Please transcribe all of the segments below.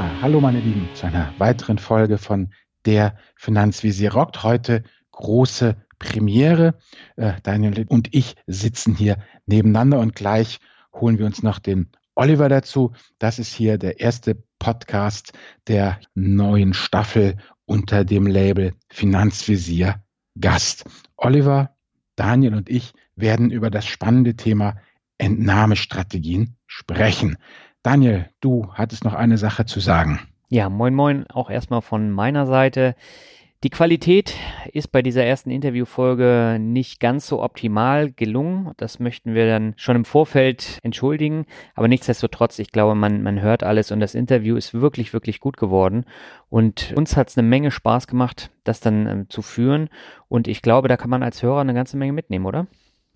Hallo meine Lieben zu einer weiteren Folge von der Finanzvisier rockt. Heute große Premiere. Äh, Daniel und ich sitzen hier nebeneinander und gleich holen wir uns noch den Oliver dazu. Das ist hier der erste Podcast der neuen Staffel unter dem Label Finanzvisier Gast. Oliver, Daniel und ich werden über das spannende Thema Entnahmestrategien sprechen. Daniel, du hattest noch eine Sache zu sagen. Ja, moin moin, auch erstmal von meiner Seite. Die Qualität ist bei dieser ersten Interviewfolge nicht ganz so optimal gelungen. Das möchten wir dann schon im Vorfeld entschuldigen. Aber nichtsdestotrotz, ich glaube, man, man hört alles und das Interview ist wirklich, wirklich gut geworden. Und uns hat es eine Menge Spaß gemacht, das dann ähm, zu führen. Und ich glaube, da kann man als Hörer eine ganze Menge mitnehmen, oder?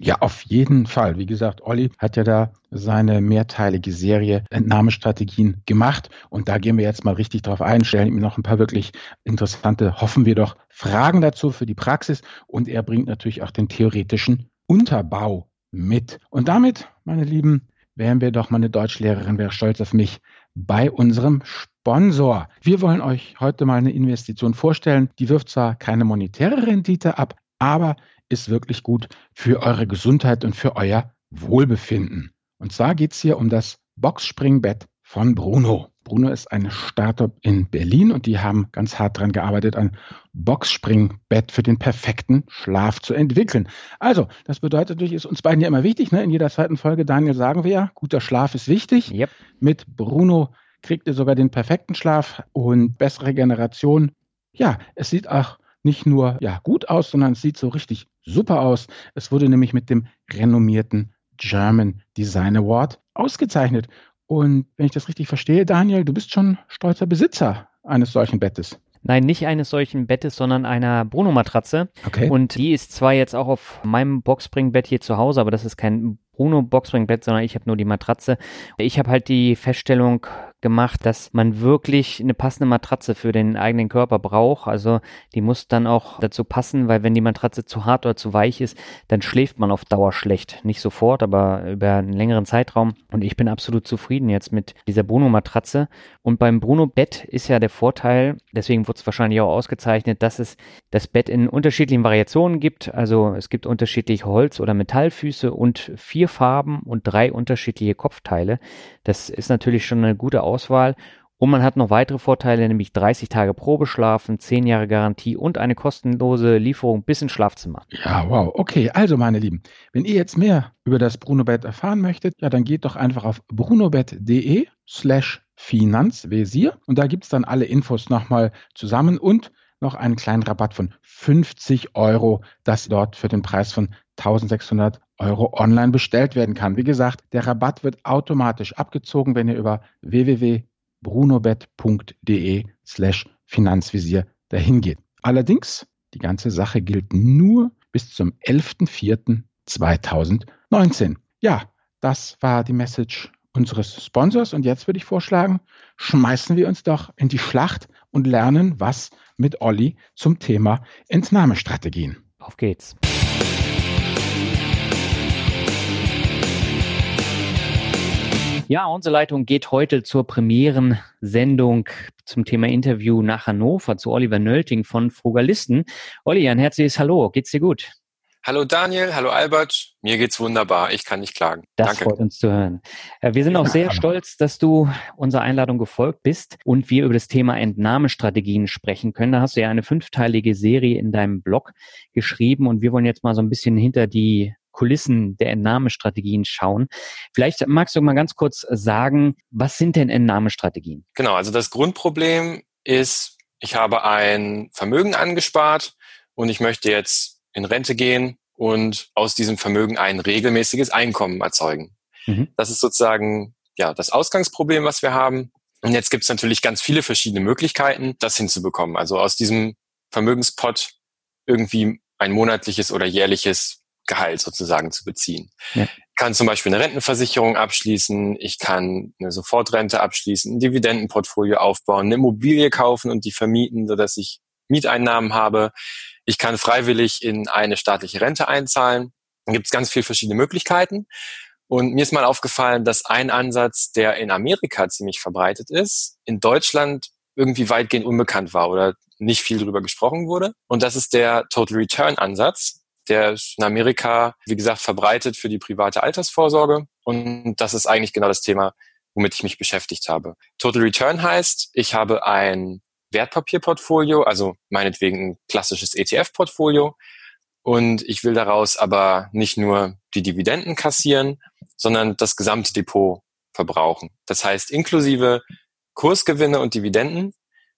Ja, auf jeden Fall. Wie gesagt, Olli hat ja da seine mehrteilige Serie Entnahmestrategien gemacht. Und da gehen wir jetzt mal richtig drauf ein, stellen ihm noch ein paar wirklich interessante, hoffen wir doch, Fragen dazu für die Praxis. Und er bringt natürlich auch den theoretischen Unterbau mit. Und damit, meine Lieben, wären wir doch, meine Deutschlehrerin wäre stolz auf mich, bei unserem Sponsor. Wir wollen euch heute mal eine Investition vorstellen. Die wirft zwar keine monetäre Rendite ab, aber ist wirklich gut für eure Gesundheit und für euer Wohlbefinden. Und zwar geht es hier um das Boxspringbett von Bruno. Bruno ist ein Startup in Berlin und die haben ganz hart daran gearbeitet, ein Boxspringbett für den perfekten Schlaf zu entwickeln. Also, das bedeutet natürlich, ist uns beiden ja immer wichtig. Ne? In jeder zweiten Folge, Daniel, sagen wir ja, guter Schlaf ist wichtig. Yep. Mit Bruno kriegt ihr sogar den perfekten Schlaf und bessere Generation. Ja, es sieht auch nicht nur ja, gut aus, sondern es sieht so richtig super aus. Es wurde nämlich mit dem renommierten German Design Award ausgezeichnet. Und wenn ich das richtig verstehe, Daniel, du bist schon stolzer Besitzer eines solchen Bettes. Nein, nicht eines solchen Bettes, sondern einer Bruno-Matratze. Okay. Und die ist zwar jetzt auch auf meinem Boxspringbett hier zu Hause, aber das ist kein Bruno Boxspringbett, sondern ich habe nur die Matratze. Ich habe halt die Feststellung gemacht, dass man wirklich eine passende Matratze für den eigenen Körper braucht. Also die muss dann auch dazu passen, weil wenn die Matratze zu hart oder zu weich ist, dann schläft man auf Dauer schlecht. Nicht sofort, aber über einen längeren Zeitraum. Und ich bin absolut zufrieden jetzt mit dieser Bruno-Matratze. Und beim Bruno-Bett ist ja der Vorteil, deswegen wurde es wahrscheinlich auch ausgezeichnet, dass es das Bett in unterschiedlichen Variationen gibt. Also es gibt unterschiedliche Holz- oder Metallfüße und vier Farben und drei unterschiedliche Kopfteile. Das ist natürlich schon eine gute Auswahl. Und man hat noch weitere Vorteile, nämlich 30 Tage Probeschlafen, 10 Jahre Garantie und eine kostenlose Lieferung bis ins Schlafzimmer. Ja, wow. Okay, also meine Lieben, wenn ihr jetzt mehr über das Brunobett erfahren möchtet, ja, dann geht doch einfach auf brunobett.de slash Finanzvisier und da gibt es dann alle Infos nochmal zusammen und noch einen kleinen Rabatt von 50 Euro, das dort für den Preis von 1600 Euro online bestellt werden kann. Wie gesagt, der Rabatt wird automatisch abgezogen, wenn ihr über www.brunobet.de slash Finanzvisier dahin geht. Allerdings, die ganze Sache gilt nur bis zum 11.04.2019. Ja, das war die Message unseres Sponsors und jetzt würde ich vorschlagen, schmeißen wir uns doch in die Schlacht und lernen was mit Olli zum Thema Entnahmestrategien. Auf geht's. Ja, unsere Leitung geht heute zur Premieren-Sendung zum Thema Interview nach Hannover zu Oliver Nölting von Frugalisten. Olli, ein herzliches Hallo. Geht's dir gut? Hallo Daniel, hallo Albert. Mir geht's wunderbar. Ich kann nicht klagen. Das Danke. freut uns zu hören. Äh, wir sind auch sehr stolz, dass du unserer Einladung gefolgt bist und wir über das Thema Entnahmestrategien sprechen können. Da hast du ja eine fünfteilige Serie in deinem Blog geschrieben und wir wollen jetzt mal so ein bisschen hinter die Kulissen der Entnahmestrategien schauen. Vielleicht magst du mal ganz kurz sagen, was sind denn Entnahmestrategien? Genau, also das Grundproblem ist, ich habe ein Vermögen angespart und ich möchte jetzt in Rente gehen und aus diesem Vermögen ein regelmäßiges Einkommen erzeugen. Mhm. Das ist sozusagen ja das Ausgangsproblem, was wir haben. Und jetzt gibt es natürlich ganz viele verschiedene Möglichkeiten, das hinzubekommen. Also aus diesem Vermögenspot irgendwie ein monatliches oder jährliches Gehalt sozusagen zu beziehen. Ja. Ich kann zum Beispiel eine Rentenversicherung abschließen, ich kann eine Sofortrente abschließen, ein Dividendenportfolio aufbauen, eine Immobilie kaufen und die vermieten, sodass ich Mieteinnahmen habe. Ich kann freiwillig in eine staatliche Rente einzahlen. Dann gibt es ganz viele verschiedene Möglichkeiten. Und mir ist mal aufgefallen, dass ein Ansatz, der in Amerika ziemlich verbreitet ist, in Deutschland irgendwie weitgehend unbekannt war oder nicht viel darüber gesprochen wurde. Und das ist der Total Return Ansatz. Der ist in Amerika, wie gesagt, verbreitet für die private Altersvorsorge. Und das ist eigentlich genau das Thema, womit ich mich beschäftigt habe. Total Return heißt, ich habe ein Wertpapierportfolio, also meinetwegen ein klassisches ETF-Portfolio. Und ich will daraus aber nicht nur die Dividenden kassieren, sondern das gesamte Depot verbrauchen. Das heißt, inklusive Kursgewinne und Dividenden.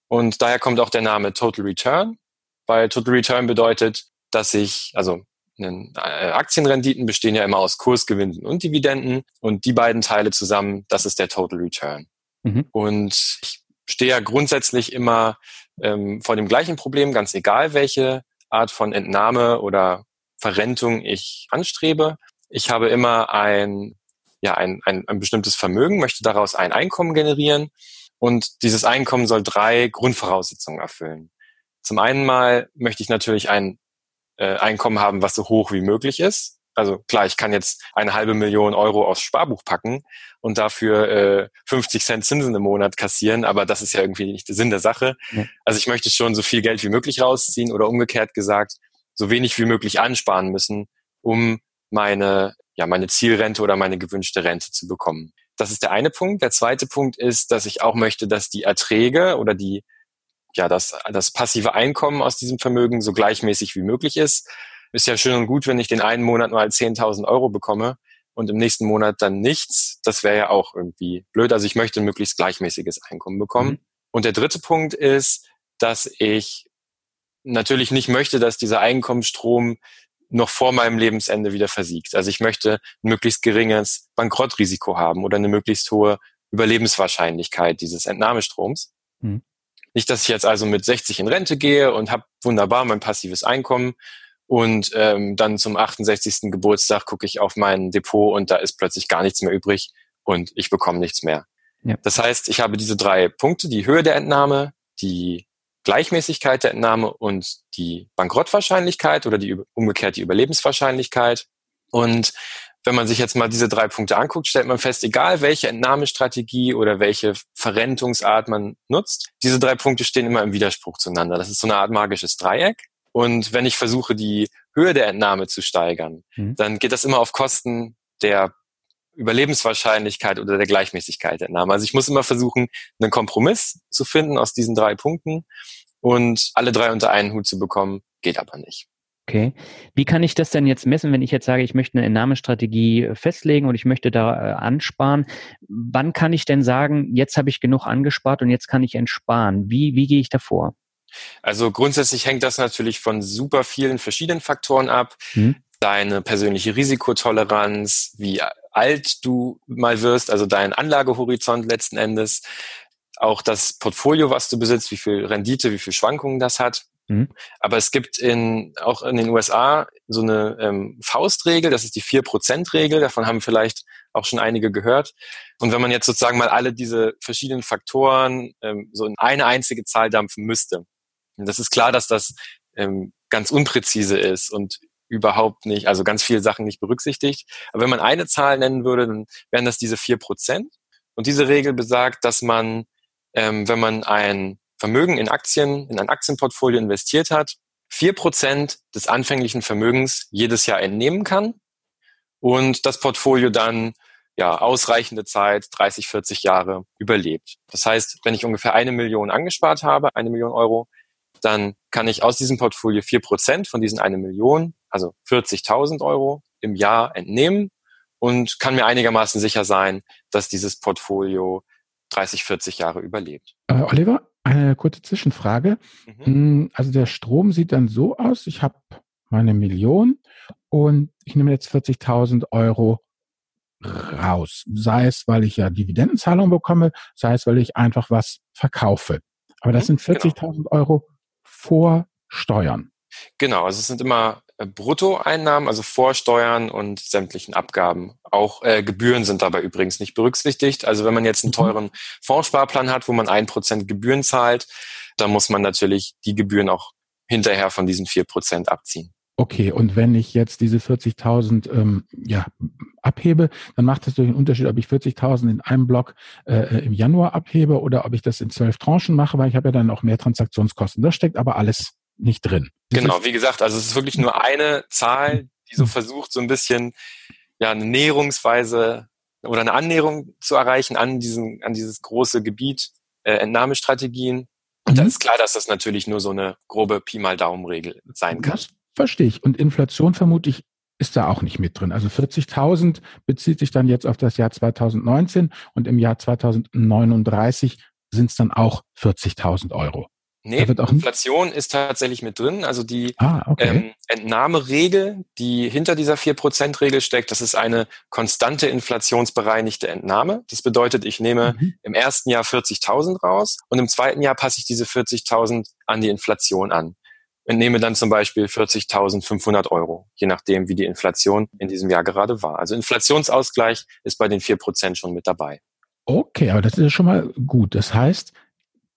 Und daher kommt auch der Name Total Return, weil Total Return bedeutet, dass ich, also äh, Aktienrenditen bestehen ja immer aus Kursgewinnen und Dividenden und die beiden Teile zusammen, das ist der Total Return. Mhm. Und ich stehe ja grundsätzlich immer ähm, vor dem gleichen Problem, ganz egal welche Art von Entnahme oder Verrentung ich anstrebe. Ich habe immer ein, ja, ein, ein, ein bestimmtes Vermögen, möchte daraus ein Einkommen generieren und dieses Einkommen soll drei Grundvoraussetzungen erfüllen. Zum einen mal möchte ich natürlich ein äh, Einkommen haben, was so hoch wie möglich ist. Also klar, ich kann jetzt eine halbe Million Euro aufs Sparbuch packen und dafür äh, 50 Cent Zinsen im Monat kassieren, aber das ist ja irgendwie nicht der Sinn der Sache. Ja. Also ich möchte schon so viel Geld wie möglich rausziehen oder umgekehrt gesagt, so wenig wie möglich ansparen müssen, um meine, ja, meine Zielrente oder meine gewünschte Rente zu bekommen. Das ist der eine Punkt. Der zweite Punkt ist, dass ich auch möchte, dass die Erträge oder die ja, das, das passive Einkommen aus diesem Vermögen so gleichmäßig wie möglich ist. Ist ja schön und gut, wenn ich den einen Monat mal 10.000 Euro bekomme und im nächsten Monat dann nichts. Das wäre ja auch irgendwie blöd. Also ich möchte ein möglichst gleichmäßiges Einkommen bekommen. Mhm. Und der dritte Punkt ist, dass ich natürlich nicht möchte, dass dieser Einkommensstrom noch vor meinem Lebensende wieder versiegt. Also ich möchte ein möglichst geringes Bankrottrisiko haben oder eine möglichst hohe Überlebenswahrscheinlichkeit dieses Entnahmestroms. Mhm. Nicht, dass ich jetzt also mit 60 in Rente gehe und habe wunderbar mein passives Einkommen und ähm, dann zum 68. Geburtstag gucke ich auf mein Depot und da ist plötzlich gar nichts mehr übrig und ich bekomme nichts mehr. Ja. Das heißt, ich habe diese drei Punkte, die Höhe der Entnahme, die Gleichmäßigkeit der Entnahme und die Bankrottwahrscheinlichkeit oder die umgekehrt die Überlebenswahrscheinlichkeit. Und wenn man sich jetzt mal diese drei Punkte anguckt, stellt man fest, egal welche Entnahmestrategie oder welche Verrentungsart man nutzt, diese drei Punkte stehen immer im Widerspruch zueinander. Das ist so eine Art magisches Dreieck. Und wenn ich versuche, die Höhe der Entnahme zu steigern, mhm. dann geht das immer auf Kosten der Überlebenswahrscheinlichkeit oder der Gleichmäßigkeit der Entnahme. Also ich muss immer versuchen, einen Kompromiss zu finden aus diesen drei Punkten und alle drei unter einen Hut zu bekommen, geht aber nicht. Okay. Wie kann ich das denn jetzt messen, wenn ich jetzt sage, ich möchte eine Entnahmestrategie äh, festlegen und ich möchte da äh, ansparen? Wann kann ich denn sagen, jetzt habe ich genug angespart und jetzt kann ich entsparen? Wie, wie gehe ich davor? Also grundsätzlich hängt das natürlich von super vielen verschiedenen Faktoren ab. Hm. Deine persönliche Risikotoleranz, wie alt du mal wirst, also dein Anlagehorizont letzten Endes, auch das Portfolio, was du besitzt, wie viel Rendite, wie viel Schwankungen das hat. Mhm. Aber es gibt in, auch in den USA so eine ähm, Faustregel, das ist die 4%-Regel, davon haben vielleicht auch schon einige gehört. Und wenn man jetzt sozusagen mal alle diese verschiedenen Faktoren ähm, so in eine einzige Zahl dampfen müsste, das ist klar, dass das ähm, ganz unpräzise ist und überhaupt nicht, also ganz viele Sachen nicht berücksichtigt. Aber wenn man eine Zahl nennen würde, dann wären das diese 4%. Und diese Regel besagt, dass man, ähm, wenn man ein Vermögen in Aktien, in ein Aktienportfolio investiert hat, vier Prozent des anfänglichen Vermögens jedes Jahr entnehmen kann und das Portfolio dann ja ausreichende Zeit, 30, 40 Jahre überlebt. Das heißt, wenn ich ungefähr eine Million angespart habe, eine Million Euro, dann kann ich aus diesem Portfolio vier Prozent von diesen eine Million, also 40.000 Euro im Jahr entnehmen und kann mir einigermaßen sicher sein, dass dieses Portfolio 30, 40 Jahre überlebt. Äh, Oliver, eine kurze Zwischenfrage. Mhm. Hm, also der Strom sieht dann so aus, ich habe meine Million und ich nehme jetzt 40.000 Euro raus. Sei es, weil ich ja Dividendenzahlung bekomme, sei es, weil ich einfach was verkaufe. Aber das mhm, sind 40.000 genau. Euro vor Steuern. Genau, also es sind immer Bruttoeinnahmen, also Vorsteuern und sämtlichen Abgaben. Auch äh, Gebühren sind dabei übrigens nicht berücksichtigt. Also wenn man jetzt einen mhm. teuren Fondssparplan hat, wo man ein Prozent Gebühren zahlt, dann muss man natürlich die Gebühren auch hinterher von diesen vier Prozent abziehen. Okay, und wenn ich jetzt diese 40.000 ähm, ja, abhebe, dann macht es durch einen Unterschied, ob ich 40.000 in einem Block äh, im Januar abhebe oder ob ich das in zwölf Tranchen mache, weil ich habe ja dann auch mehr Transaktionskosten. Das steckt aber alles nicht drin. Genau, wie gesagt, also es ist wirklich nur eine Zahl, die so versucht, so ein bisschen ja eine Näherungsweise oder eine Annäherung zu erreichen an diesen, an dieses große Gebiet äh, Entnahmestrategien. Und mhm. da ist klar, dass das natürlich nur so eine grobe Pi mal Daumen-Regel sein kann. Das verstehe ich. Und Inflation vermutlich ist da auch nicht mit drin. Also 40.000 bezieht sich dann jetzt auf das Jahr 2019 und im Jahr 2039 sind es dann auch 40.000 Euro. Nee, Inflation ist tatsächlich mit drin. Also die ah, okay. ähm, Entnahmeregel, die hinter dieser 4%-Regel steckt, das ist eine konstante inflationsbereinigte Entnahme. Das bedeutet, ich nehme mhm. im ersten Jahr 40.000 raus und im zweiten Jahr passe ich diese 40.000 an die Inflation an. Und nehme dann zum Beispiel 40.500 Euro, je nachdem, wie die Inflation in diesem Jahr gerade war. Also Inflationsausgleich ist bei den 4% schon mit dabei. Okay, aber das ist schon mal gut. Das heißt,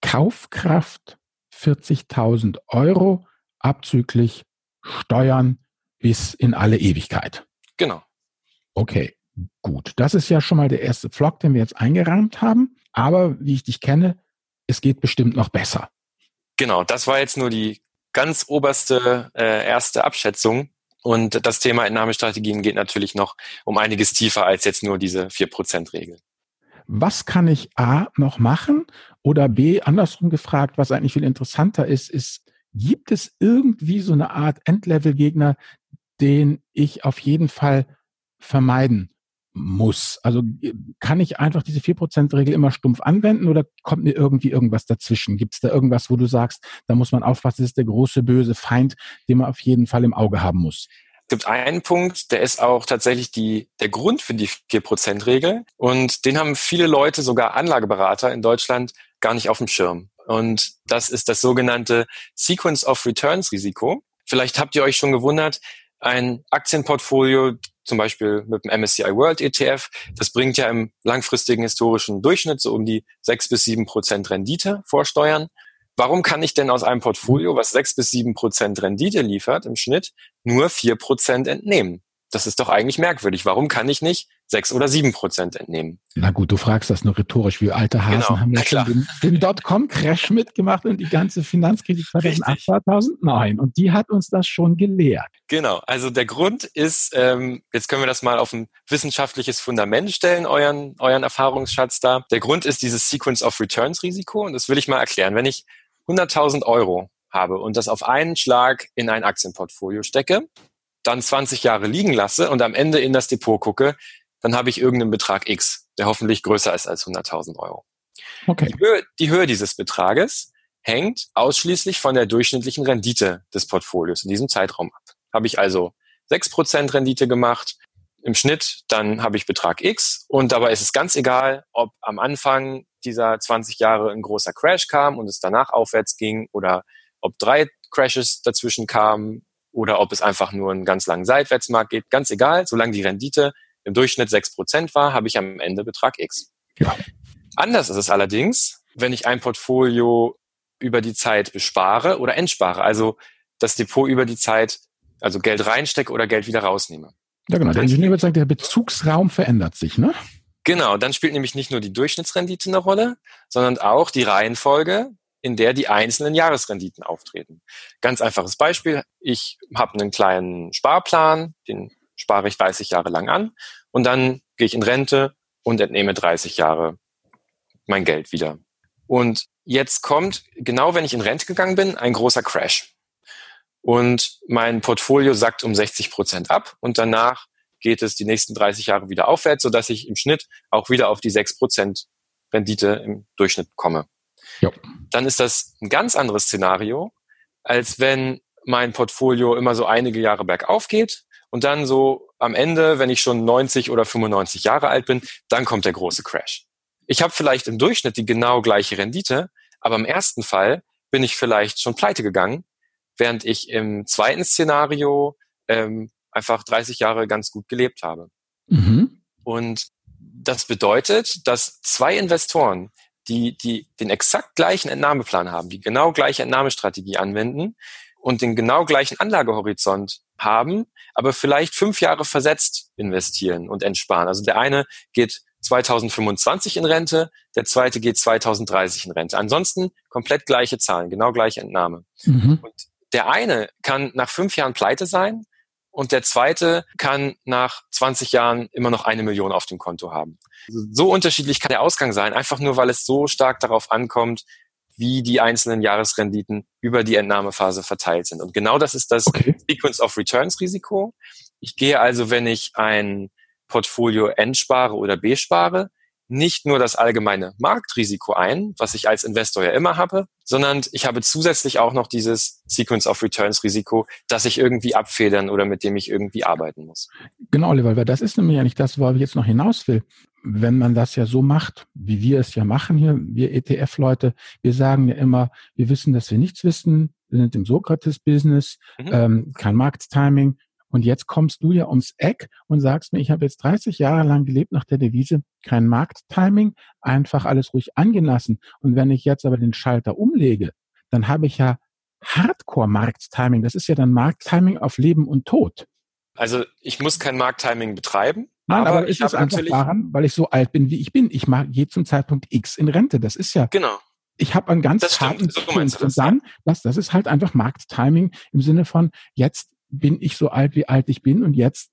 Kaufkraft 40.000 Euro abzüglich Steuern bis in alle Ewigkeit. Genau. Okay, gut. Das ist ja schon mal der erste Vlog, den wir jetzt eingerahmt haben. Aber wie ich dich kenne, es geht bestimmt noch besser. Genau, das war jetzt nur die ganz oberste äh, erste Abschätzung. Und das Thema Entnahmestrategien geht natürlich noch um einiges tiefer als jetzt nur diese 4%-Regel was kann ich A noch machen oder B andersrum gefragt, was eigentlich viel interessanter ist, ist, gibt es irgendwie so eine Art Endlevel-Gegner, den ich auf jeden Fall vermeiden muss? Also kann ich einfach diese 4%-Regel immer stumpf anwenden oder kommt mir irgendwie irgendwas dazwischen? Gibt es da irgendwas, wo du sagst, da muss man aufpassen, das ist der große böse Feind, den man auf jeden Fall im Auge haben muss? gibt einen Punkt, der ist auch tatsächlich die, der Grund für die 4%-Regel. Und den haben viele Leute, sogar Anlageberater in Deutschland, gar nicht auf dem Schirm. Und das ist das sogenannte Sequence of Returns Risiko. Vielleicht habt ihr euch schon gewundert, ein Aktienportfolio, zum Beispiel mit dem MSCI World ETF, das bringt ja im langfristigen historischen Durchschnitt so um die sechs bis sieben Prozent Rendite vor Steuern. Warum kann ich denn aus einem Portfolio, was sechs bis sieben Prozent Rendite liefert im Schnitt, nur vier Prozent entnehmen? Das ist doch eigentlich merkwürdig. Warum kann ich nicht sechs oder sieben Prozent entnehmen? Na gut, du fragst das nur rhetorisch. wie alte Hasen genau. haben ja schon den, den Dotcom-Crash mitgemacht und die ganze Finanzkrise 2008, 2009. Und die hat uns das schon gelehrt. Genau. Also der Grund ist, ähm, jetzt können wir das mal auf ein wissenschaftliches Fundament stellen, euren, euren Erfahrungsschatz da. Der Grund ist dieses Sequence of Returns Risiko. Und das will ich mal erklären. Wenn ich 100.000 Euro habe und das auf einen Schlag in ein Aktienportfolio stecke, dann 20 Jahre liegen lasse und am Ende in das Depot gucke, dann habe ich irgendeinen Betrag X, der hoffentlich größer ist als 100.000 Euro. Okay. Die Höhe, die Höhe dieses Betrages hängt ausschließlich von der durchschnittlichen Rendite des Portfolios in diesem Zeitraum ab. Habe ich also 6% Rendite gemacht, im Schnitt, dann habe ich Betrag X und dabei ist es ganz egal, ob am Anfang dieser 20 Jahre ein großer Crash kam und es danach aufwärts ging oder ob drei Crashes dazwischen kamen oder ob es einfach nur einen ganz langen Seitwärtsmarkt geht. Ganz egal, solange die Rendite im Durchschnitt sechs Prozent war, habe ich am Ende Betrag X. Ja. Anders ist es allerdings, wenn ich ein Portfolio über die Zeit bespare oder entspare, also das Depot über die Zeit, also Geld reinstecke oder Geld wieder rausnehme. Ja, genau. Der Ingenieur wird sagen, der Bezugsraum verändert sich, ne? Genau, dann spielt nämlich nicht nur die Durchschnittsrendite eine Rolle, sondern auch die Reihenfolge, in der die einzelnen Jahresrenditen auftreten. Ganz einfaches Beispiel. Ich habe einen kleinen Sparplan, den spare ich 30 Jahre lang an und dann gehe ich in Rente und entnehme 30 Jahre mein Geld wieder. Und jetzt kommt, genau wenn ich in Rente gegangen bin, ein großer Crash. Und mein Portfolio sackt um 60 Prozent ab und danach geht es die nächsten 30 Jahre wieder aufwärts, sodass ich im Schnitt auch wieder auf die 6% Rendite im Durchschnitt komme. Jo. Dann ist das ein ganz anderes Szenario, als wenn mein Portfolio immer so einige Jahre bergauf geht und dann so am Ende, wenn ich schon 90 oder 95 Jahre alt bin, dann kommt der große Crash. Ich habe vielleicht im Durchschnitt die genau gleiche Rendite, aber im ersten Fall bin ich vielleicht schon pleite gegangen, während ich im zweiten Szenario ähm, einfach 30 Jahre ganz gut gelebt habe. Mhm. Und das bedeutet, dass zwei Investoren, die, die den exakt gleichen Entnahmeplan haben, die genau gleiche Entnahmestrategie anwenden, und den genau gleichen Anlagehorizont haben, aber vielleicht fünf Jahre versetzt investieren und entsparen. Also der eine geht 2025 in Rente, der zweite geht 2030 in Rente. Ansonsten komplett gleiche Zahlen, genau gleiche Entnahme. Mhm. Und der eine kann nach fünf Jahren pleite sein und der zweite kann nach 20 Jahren immer noch eine Million auf dem Konto haben. So unterschiedlich kann der Ausgang sein, einfach nur weil es so stark darauf ankommt, wie die einzelnen Jahresrenditen über die Entnahmephase verteilt sind. Und genau das ist das okay. Sequence of Returns Risiko. Ich gehe also, wenn ich ein Portfolio entspare oder bespare, nicht nur das allgemeine Marktrisiko ein, was ich als Investor ja immer habe, sondern ich habe zusätzlich auch noch dieses Sequence of Returns Risiko, das ich irgendwie abfedern oder mit dem ich irgendwie arbeiten muss. Genau, Oliver, weil das ist nämlich ja nicht das, wo ich jetzt noch hinaus will. Wenn man das ja so macht, wie wir es ja machen hier, wir ETF-Leute, wir sagen ja immer, wir wissen, dass wir nichts wissen, wir sind im Sokrates-Business, mhm. ähm, kein Markttiming, und jetzt kommst du ja ums Eck und sagst mir, ich habe jetzt 30 Jahre lang gelebt nach der Devise, kein Markttiming, einfach alles ruhig angelassen. Und wenn ich jetzt aber den Schalter umlege, dann habe ich ja Hardcore-Markttiming. Das ist ja dann Markttiming auf Leben und Tod. Also ich muss kein Markttiming betreiben. Nein, aber, aber ich ist einfach daran, weil ich so alt bin, wie ich bin. Ich mag je zum Zeitpunkt X in Rente. Das ist ja. Genau. Ich habe einen ganz harten so und dann, das, das ist halt einfach Markttiming im Sinne von jetzt bin ich so alt, wie alt ich bin und jetzt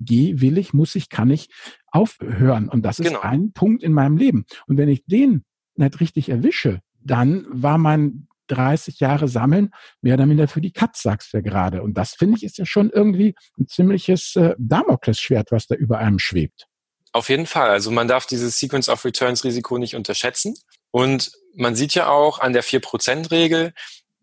gehe, will ich, muss ich, kann ich aufhören. Und das ist genau. ein Punkt in meinem Leben. Und wenn ich den nicht richtig erwische, dann war mein 30 Jahre Sammeln mehr oder minder für die Katz, sagst du ja gerade. Und das finde ich ist ja schon irgendwie ein ziemliches äh, Damoklesschwert, was da über einem schwebt. Auf jeden Fall. Also man darf dieses Sequence of Returns Risiko nicht unterschätzen. Und man sieht ja auch an der 4%-Regel,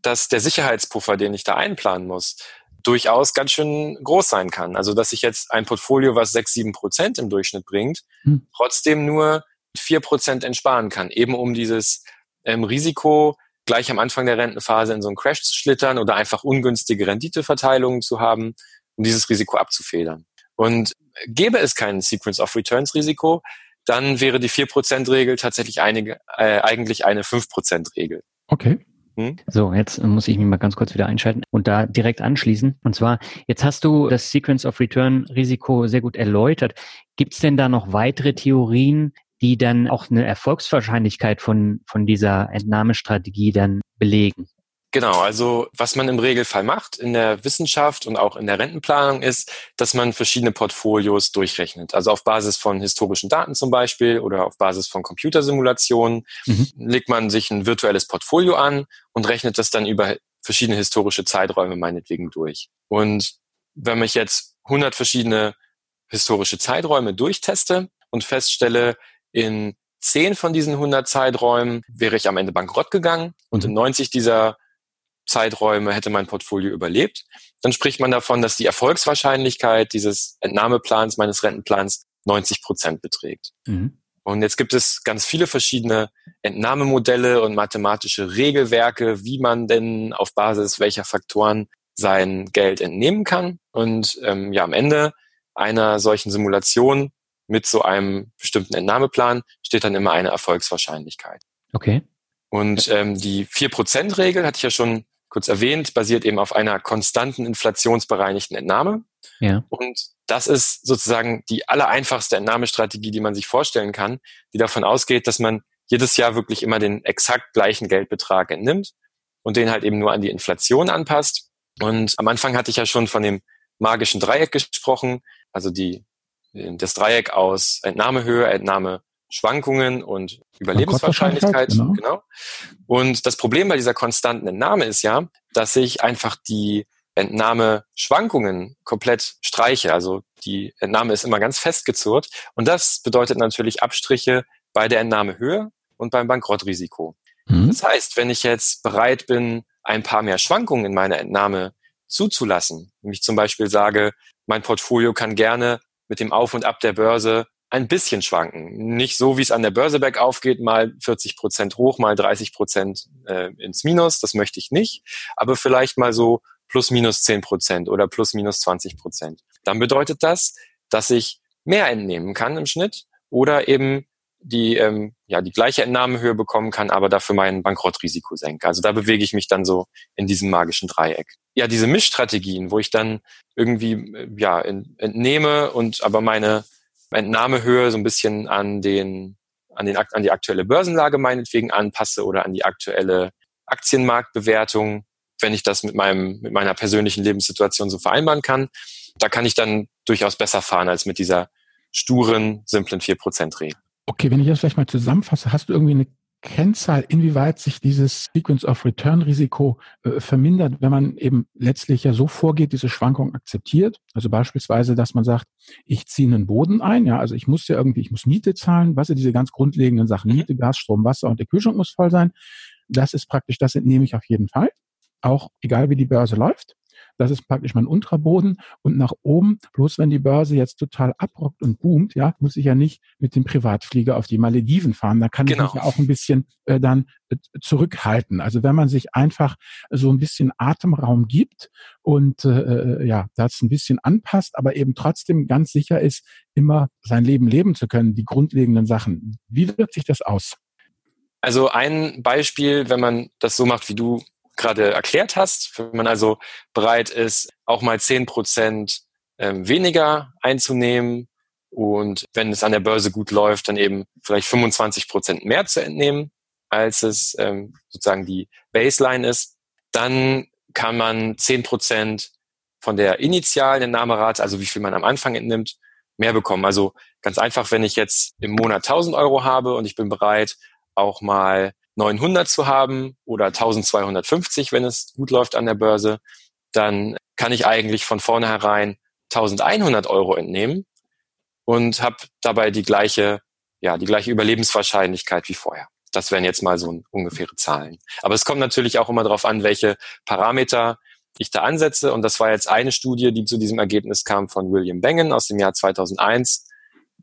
dass der Sicherheitspuffer, den ich da einplanen muss, durchaus ganz schön groß sein kann. Also dass ich jetzt ein Portfolio, was sechs, sieben Prozent im Durchschnitt bringt, hm. trotzdem nur vier Prozent entsparen kann, eben um dieses ähm, Risiko gleich am Anfang der Rentenphase in so einen Crash zu schlittern oder einfach ungünstige Renditeverteilungen zu haben, um dieses Risiko abzufedern. Und gäbe es kein Sequence of Returns Risiko, dann wäre die 4%-Regel tatsächlich einige, äh, eigentlich eine 5%-Regel. Okay. Hm? So, jetzt muss ich mich mal ganz kurz wieder einschalten und da direkt anschließen. Und zwar, jetzt hast du das Sequence of Return Risiko sehr gut erläutert. Gibt es denn da noch weitere Theorien, die dann auch eine Erfolgswahrscheinlichkeit von, von dieser Entnahmestrategie dann belegen? Genau, also was man im Regelfall macht in der Wissenschaft und auch in der Rentenplanung ist, dass man verschiedene Portfolios durchrechnet. Also auf Basis von historischen Daten zum Beispiel oder auf Basis von Computersimulationen mhm. legt man sich ein virtuelles Portfolio an und rechnet das dann über verschiedene historische Zeiträume meinetwegen durch. Und wenn ich jetzt 100 verschiedene historische Zeiträume durchteste und feststelle, in 10 von diesen 100 Zeiträumen wäre ich am Ende bankrott gegangen und in 90 dieser Zeiträume hätte mein Portfolio überlebt, dann spricht man davon, dass die Erfolgswahrscheinlichkeit dieses Entnahmeplans, meines Rentenplans 90 Prozent beträgt. Mhm. Und jetzt gibt es ganz viele verschiedene Entnahmemodelle und mathematische Regelwerke, wie man denn auf Basis welcher Faktoren sein Geld entnehmen kann. Und ähm, ja, am Ende einer solchen Simulation mit so einem bestimmten Entnahmeplan steht dann immer eine Erfolgswahrscheinlichkeit. Okay. Und ähm, die 4%-Regel hatte ich ja schon kurz erwähnt, basiert eben auf einer konstanten inflationsbereinigten Entnahme. Ja. Und das ist sozusagen die allereinfachste Entnahmestrategie, die man sich vorstellen kann, die davon ausgeht, dass man jedes Jahr wirklich immer den exakt gleichen Geldbetrag entnimmt und den halt eben nur an die Inflation anpasst. Und am Anfang hatte ich ja schon von dem magischen Dreieck gesprochen, also die, das Dreieck aus Entnahmehöhe, Entnahme Schwankungen und Überlebenswahrscheinlichkeit. Genau. genau. Und das Problem bei dieser konstanten Entnahme ist ja, dass ich einfach die Entnahmeschwankungen komplett streiche. Also die Entnahme ist immer ganz festgezurrt. Und das bedeutet natürlich Abstriche bei der Entnahmehöhe und beim Bankrottrisiko. Mhm. Das heißt, wenn ich jetzt bereit bin, ein paar mehr Schwankungen in meiner Entnahme zuzulassen, wenn ich zum Beispiel sage, mein Portfolio kann gerne mit dem Auf und Ab der Börse ein bisschen schwanken. Nicht so, wie es an der Börse bergauf geht, mal 40 Prozent hoch, mal 30 Prozent äh, ins Minus. Das möchte ich nicht. Aber vielleicht mal so plus minus 10 Prozent oder plus minus 20 Prozent. Dann bedeutet das, dass ich mehr entnehmen kann im Schnitt oder eben die ähm, ja die gleiche Entnahmehöhe bekommen kann, aber dafür mein Bankrottrisiko senke. Also da bewege ich mich dann so in diesem magischen Dreieck. Ja, diese Mischstrategien, wo ich dann irgendwie äh, ja entnehme und aber meine Entnahmehöhe so ein bisschen an den an den an die aktuelle Börsenlage meinetwegen anpasse oder an die aktuelle Aktienmarktbewertung, wenn ich das mit meinem mit meiner persönlichen Lebenssituation so vereinbaren kann, da kann ich dann durchaus besser fahren als mit dieser sturen, simplen 4%-Regel. Okay, wenn ich das vielleicht mal zusammenfasse, hast du irgendwie eine Kennzahl, inwieweit sich dieses Sequence of Return Risiko äh, vermindert, wenn man eben letztlich ja so vorgeht, diese Schwankung akzeptiert. Also beispielsweise, dass man sagt, ich ziehe einen Boden ein, ja, also ich muss ja irgendwie, ich muss Miete zahlen, was sind diese ganz grundlegenden Sachen, mhm. Miete, Gas, Strom, Wasser und der Kühlschrank muss voll sein. Das ist praktisch, das entnehme ich auf jeden Fall. Auch egal wie die Börse läuft. Das ist praktisch mein Unterboden und nach oben, bloß wenn die Börse jetzt total abrockt und boomt, ja, muss ich ja nicht mit dem Privatflieger auf die Malediven fahren. Da kann genau. ich mich ja auch ein bisschen äh, dann äh, zurückhalten. Also wenn man sich einfach so ein bisschen Atemraum gibt und äh, äh, ja, das ein bisschen anpasst, aber eben trotzdem ganz sicher ist, immer sein Leben leben zu können, die grundlegenden Sachen. Wie wirkt sich das aus? Also ein Beispiel, wenn man das so macht, wie du gerade erklärt hast, wenn man also bereit ist, auch mal zehn Prozent ähm, weniger einzunehmen und wenn es an der Börse gut läuft, dann eben vielleicht 25 Prozent mehr zu entnehmen, als es ähm, sozusagen die Baseline ist, dann kann man zehn Prozent von der initialen Entnahmerate, also wie viel man am Anfang entnimmt, mehr bekommen. Also ganz einfach, wenn ich jetzt im Monat 1000 Euro habe und ich bin bereit, auch mal 900 zu haben oder 1250, wenn es gut läuft an der Börse, dann kann ich eigentlich von vornherein 1100 Euro entnehmen und habe dabei die gleiche, ja, die gleiche Überlebenswahrscheinlichkeit wie vorher. Das wären jetzt mal so ungefähre Zahlen. Aber es kommt natürlich auch immer darauf an, welche Parameter ich da ansetze. Und das war jetzt eine Studie, die zu diesem Ergebnis kam von William Bengen aus dem Jahr 2001.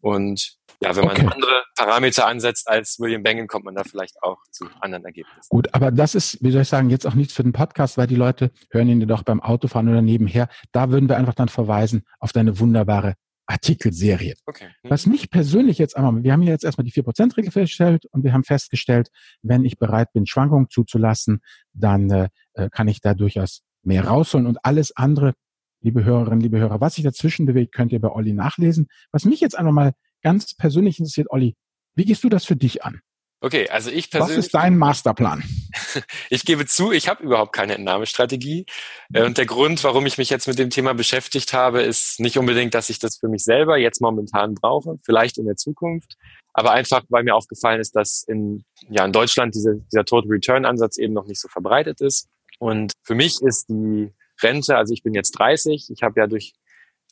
Und ja, wenn man okay. andere Parameter ansetzt als William Bengen, kommt man da vielleicht auch zu anderen Ergebnissen. Gut, aber das ist, wie soll ich sagen, jetzt auch nichts für den Podcast, weil die Leute hören ihn doch beim Autofahren oder nebenher. Da würden wir einfach dann verweisen auf deine wunderbare Artikelserie. Okay. Hm. Was mich persönlich jetzt einmal, wir haben hier jetzt erstmal die 4%-Regel festgestellt und wir haben festgestellt, wenn ich bereit bin, Schwankungen zuzulassen, dann äh, äh, kann ich da durchaus mehr rausholen und alles andere, liebe Hörerinnen, liebe Hörer, was sich dazwischen bewegt, könnt ihr bei Olli nachlesen. Was mich jetzt einfach mal ganz persönlich interessiert, Olli, wie gehst du das für dich an? Okay, also ich persönlich. Was ist dein Masterplan? ich gebe zu, ich habe überhaupt keine Entnahmestrategie. Äh, und der Grund, warum ich mich jetzt mit dem Thema beschäftigt habe, ist nicht unbedingt, dass ich das für mich selber jetzt momentan brauche, vielleicht in der Zukunft, aber einfach, weil mir aufgefallen ist, dass in, ja, in Deutschland diese, dieser Total Return Ansatz eben noch nicht so verbreitet ist. Und für mich ist die Rente, also ich bin jetzt 30, ich habe ja durch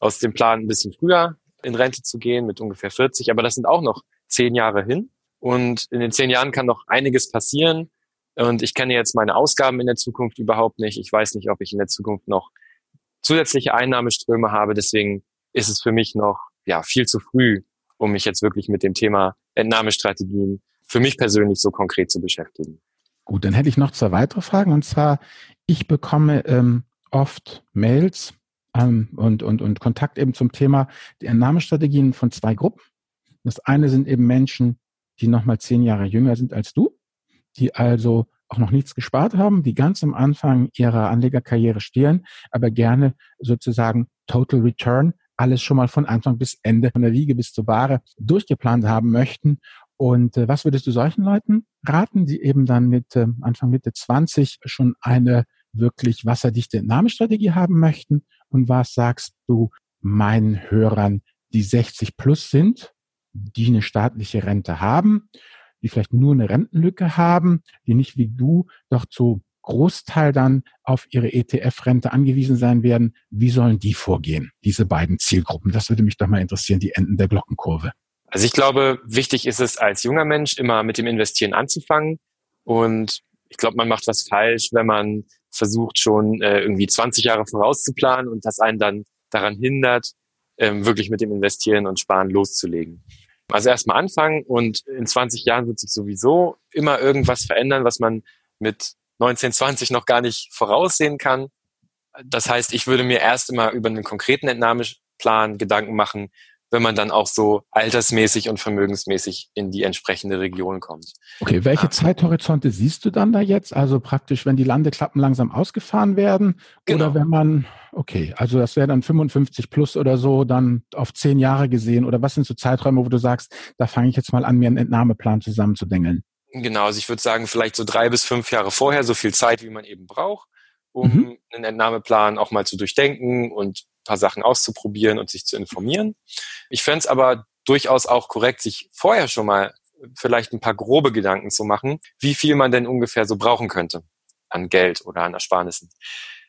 aus dem Plan ein bisschen früher in Rente zu gehen mit ungefähr 40, aber das sind auch noch zehn Jahre hin. Und in den zehn Jahren kann noch einiges passieren. Und ich kenne jetzt meine Ausgaben in der Zukunft überhaupt nicht. Ich weiß nicht, ob ich in der Zukunft noch zusätzliche Einnahmeströme habe. Deswegen ist es für mich noch ja viel zu früh, um mich jetzt wirklich mit dem Thema Entnahmestrategien für mich persönlich so konkret zu beschäftigen. Gut, dann hätte ich noch zwei weitere Fragen. Und zwar, ich bekomme ähm, oft Mails ähm, und, und, und Kontakt eben zum Thema die Entnahmestrategien von zwei Gruppen. Das eine sind eben Menschen, die nochmal zehn Jahre jünger sind als du, die also auch noch nichts gespart haben, die ganz am Anfang ihrer Anlegerkarriere stehen, aber gerne sozusagen Total Return, alles schon mal von Anfang bis Ende, von der Wiege bis zur Bahre durchgeplant haben möchten. Und äh, was würdest du solchen Leuten raten, die eben dann mit äh, Anfang Mitte 20 schon eine wirklich wasserdichte Entnahmestrategie haben möchten und was sagst du meinen Hörern, die 60 plus sind, die eine staatliche Rente haben, die vielleicht nur eine Rentenlücke haben, die nicht wie du doch zu Großteil dann auf ihre ETF-Rente angewiesen sein werden. Wie sollen die vorgehen, diese beiden Zielgruppen? Das würde mich doch mal interessieren, die Enden der Glockenkurve. Also ich glaube, wichtig ist es als junger Mensch immer mit dem Investieren anzufangen. Und ich glaube, man macht was falsch, wenn man versucht schon äh, irgendwie 20 Jahre vorauszuplanen und das einen dann daran hindert, ähm, wirklich mit dem Investieren und Sparen loszulegen. Also erstmal anfangen und in 20 Jahren wird sich sowieso immer irgendwas verändern, was man mit 1920 noch gar nicht voraussehen kann. Das heißt, ich würde mir erst immer über einen konkreten Entnahmeplan Gedanken machen, wenn man dann auch so altersmäßig und vermögensmäßig in die entsprechende Region kommt. Okay, welche ja. Zeithorizonte siehst du dann da jetzt? Also praktisch, wenn die Landeklappen langsam ausgefahren werden genau. oder wenn man, okay, also das wäre dann 55 plus oder so, dann auf zehn Jahre gesehen oder was sind so Zeiträume, wo du sagst, da fange ich jetzt mal an, mir einen Entnahmeplan zusammenzudengeln? Genau, also ich würde sagen, vielleicht so drei bis fünf Jahre vorher, so viel Zeit, wie man eben braucht, um mhm. einen Entnahmeplan auch mal zu durchdenken und ein paar Sachen auszuprobieren und sich zu informieren. Ich fände es aber durchaus auch korrekt, sich vorher schon mal vielleicht ein paar grobe Gedanken zu machen, wie viel man denn ungefähr so brauchen könnte an Geld oder an Ersparnissen.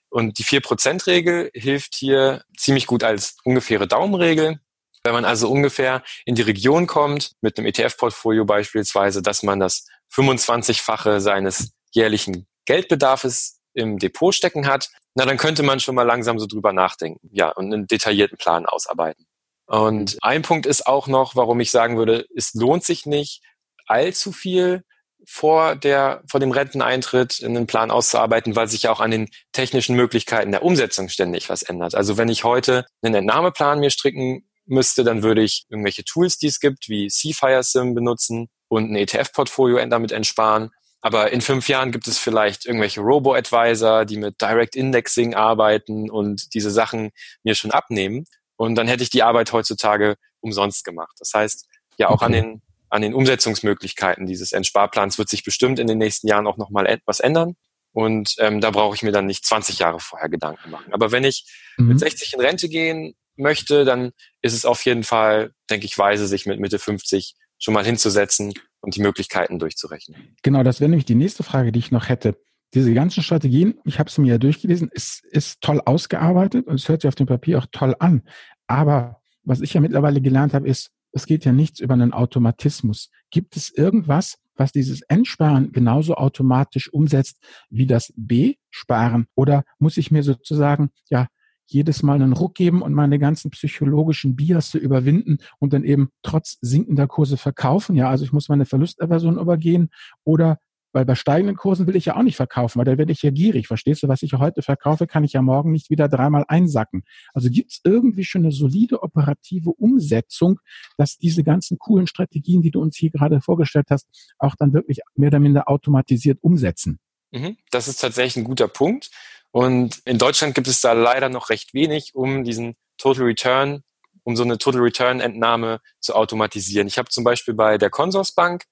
Und die vier Prozent regel hilft hier ziemlich gut als ungefähre Daumenregel. Wenn man also ungefähr in die Region kommt, mit einem ETF-Portfolio beispielsweise, dass man das 25-fache seines jährlichen Geldbedarfs im Depot stecken hat, na, dann könnte man schon mal langsam so drüber nachdenken, ja, und einen detaillierten Plan ausarbeiten. Und ein Punkt ist auch noch, warum ich sagen würde, es lohnt sich nicht allzu viel vor der, vor dem Renteneintritt einen Plan auszuarbeiten, weil sich ja auch an den technischen Möglichkeiten der Umsetzung ständig was ändert. Also wenn ich heute einen Entnahmeplan mir stricken müsste, dann würde ich irgendwelche Tools, die es gibt, wie Seafire Sim benutzen und ein ETF-Portfolio damit entsparen. Aber in fünf Jahren gibt es vielleicht irgendwelche Robo-Advisor, die mit Direct Indexing arbeiten und diese Sachen mir schon abnehmen. Und dann hätte ich die Arbeit heutzutage umsonst gemacht. Das heißt, ja, auch okay. an den, an den Umsetzungsmöglichkeiten dieses Entsparplans wird sich bestimmt in den nächsten Jahren auch nochmal etwas ändern. Und ähm, da brauche ich mir dann nicht 20 Jahre vorher Gedanken machen. Aber wenn ich mhm. mit 60 in Rente gehen möchte, dann ist es auf jeden Fall, denke ich, weise, sich mit Mitte 50 schon mal hinzusetzen und die Möglichkeiten durchzurechnen. Genau, das wäre nämlich die nächste Frage, die ich noch hätte. Diese ganzen Strategien, ich habe es mir ja durchgelesen, ist, ist toll ausgearbeitet und es hört sich auf dem Papier auch toll an. Aber was ich ja mittlerweile gelernt habe, ist, es geht ja nichts über einen Automatismus. Gibt es irgendwas, was dieses Entsparen genauso automatisch umsetzt wie das B-Sparen? Oder muss ich mir sozusagen ja jedes Mal einen Ruck geben und meine ganzen psychologischen Biasse überwinden und dann eben trotz sinkender Kurse verkaufen. Ja, also ich muss meine Verlusterversion übergehen oder weil bei steigenden Kursen will ich ja auch nicht verkaufen, weil da werde ich ja gierig. Verstehst du, was ich heute verkaufe, kann ich ja morgen nicht wieder dreimal einsacken. Also gibt es irgendwie schon eine solide operative Umsetzung, dass diese ganzen coolen Strategien, die du uns hier gerade vorgestellt hast, auch dann wirklich mehr oder minder automatisiert umsetzen? Mhm. Das ist tatsächlich ein guter Punkt. Und in Deutschland gibt es da leider noch recht wenig, um diesen Total Return, um so eine Total Return Entnahme zu automatisieren. Ich habe zum Beispiel bei der Consorsbank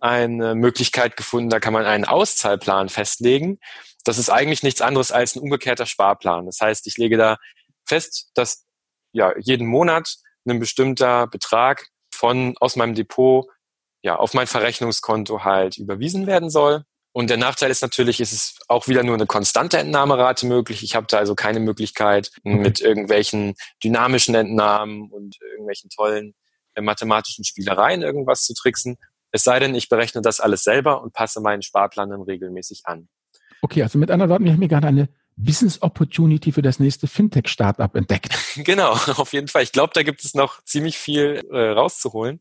eine Möglichkeit gefunden, da kann man einen Auszahlplan festlegen. Das ist eigentlich nichts anderes als ein umgekehrter Sparplan. Das heißt, ich lege da fest, dass ja jeden Monat ein bestimmter Betrag von aus meinem Depot ja auf mein Verrechnungskonto halt überwiesen werden soll. Und der Nachteil ist natürlich, es ist auch wieder nur eine konstante Entnahmerate möglich. Ich habe da also keine Möglichkeit, mit irgendwelchen dynamischen Entnahmen und irgendwelchen tollen äh, mathematischen Spielereien irgendwas zu tricksen. Es sei denn, ich berechne das alles selber und passe meinen Sparplan dann regelmäßig an. Okay, also mit anderen Worten, wir haben hier gerade eine Business Opportunity für das nächste Fintech-Startup entdeckt. Genau, auf jeden Fall. Ich glaube, da gibt es noch ziemlich viel äh, rauszuholen.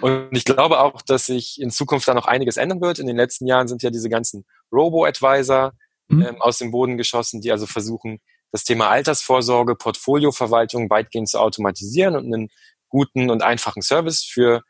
Und ich glaube auch, dass sich in Zukunft da noch einiges ändern wird. In den letzten Jahren sind ja diese ganzen Robo-Advisor mhm. ähm, aus dem Boden geschossen, die also versuchen, das Thema Altersvorsorge, Portfolioverwaltung weitgehend zu automatisieren und einen guten und einfachen Service für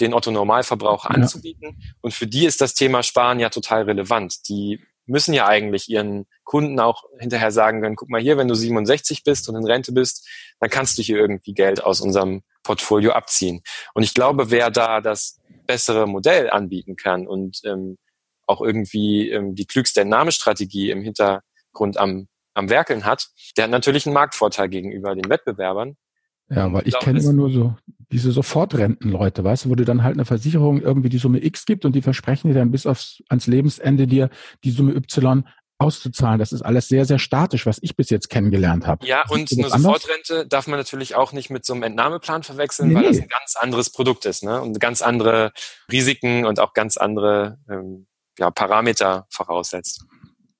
den Otto Normalverbraucher ja. anzubieten. Und für die ist das Thema Sparen ja total relevant. Die müssen ja eigentlich ihren Kunden auch hinterher sagen können, guck mal hier, wenn du 67 bist und in Rente bist, dann kannst du hier irgendwie Geld aus unserem Portfolio abziehen. Und ich glaube, wer da das bessere Modell anbieten kann und ähm, auch irgendwie ähm, die klügste Entnahmestrategie im Hintergrund am, am Werkeln hat, der hat natürlich einen Marktvorteil gegenüber den Wettbewerbern. Ja, weil ich, ich kenne immer nur so diese Sofortrentenleute, weißt du, wo du dann halt eine Versicherung irgendwie die Summe X gibt und die versprechen dir dann bis aufs ans Lebensende dir die Summe Y auszuzahlen. Das ist alles sehr, sehr statisch, was ich bis jetzt kennengelernt habe. Ja, und eine Sofortrente darf man natürlich auch nicht mit so einem Entnahmeplan verwechseln, nee. weil das ein ganz anderes Produkt ist, ne? Und ganz andere Risiken und auch ganz andere ähm, ja, Parameter voraussetzt.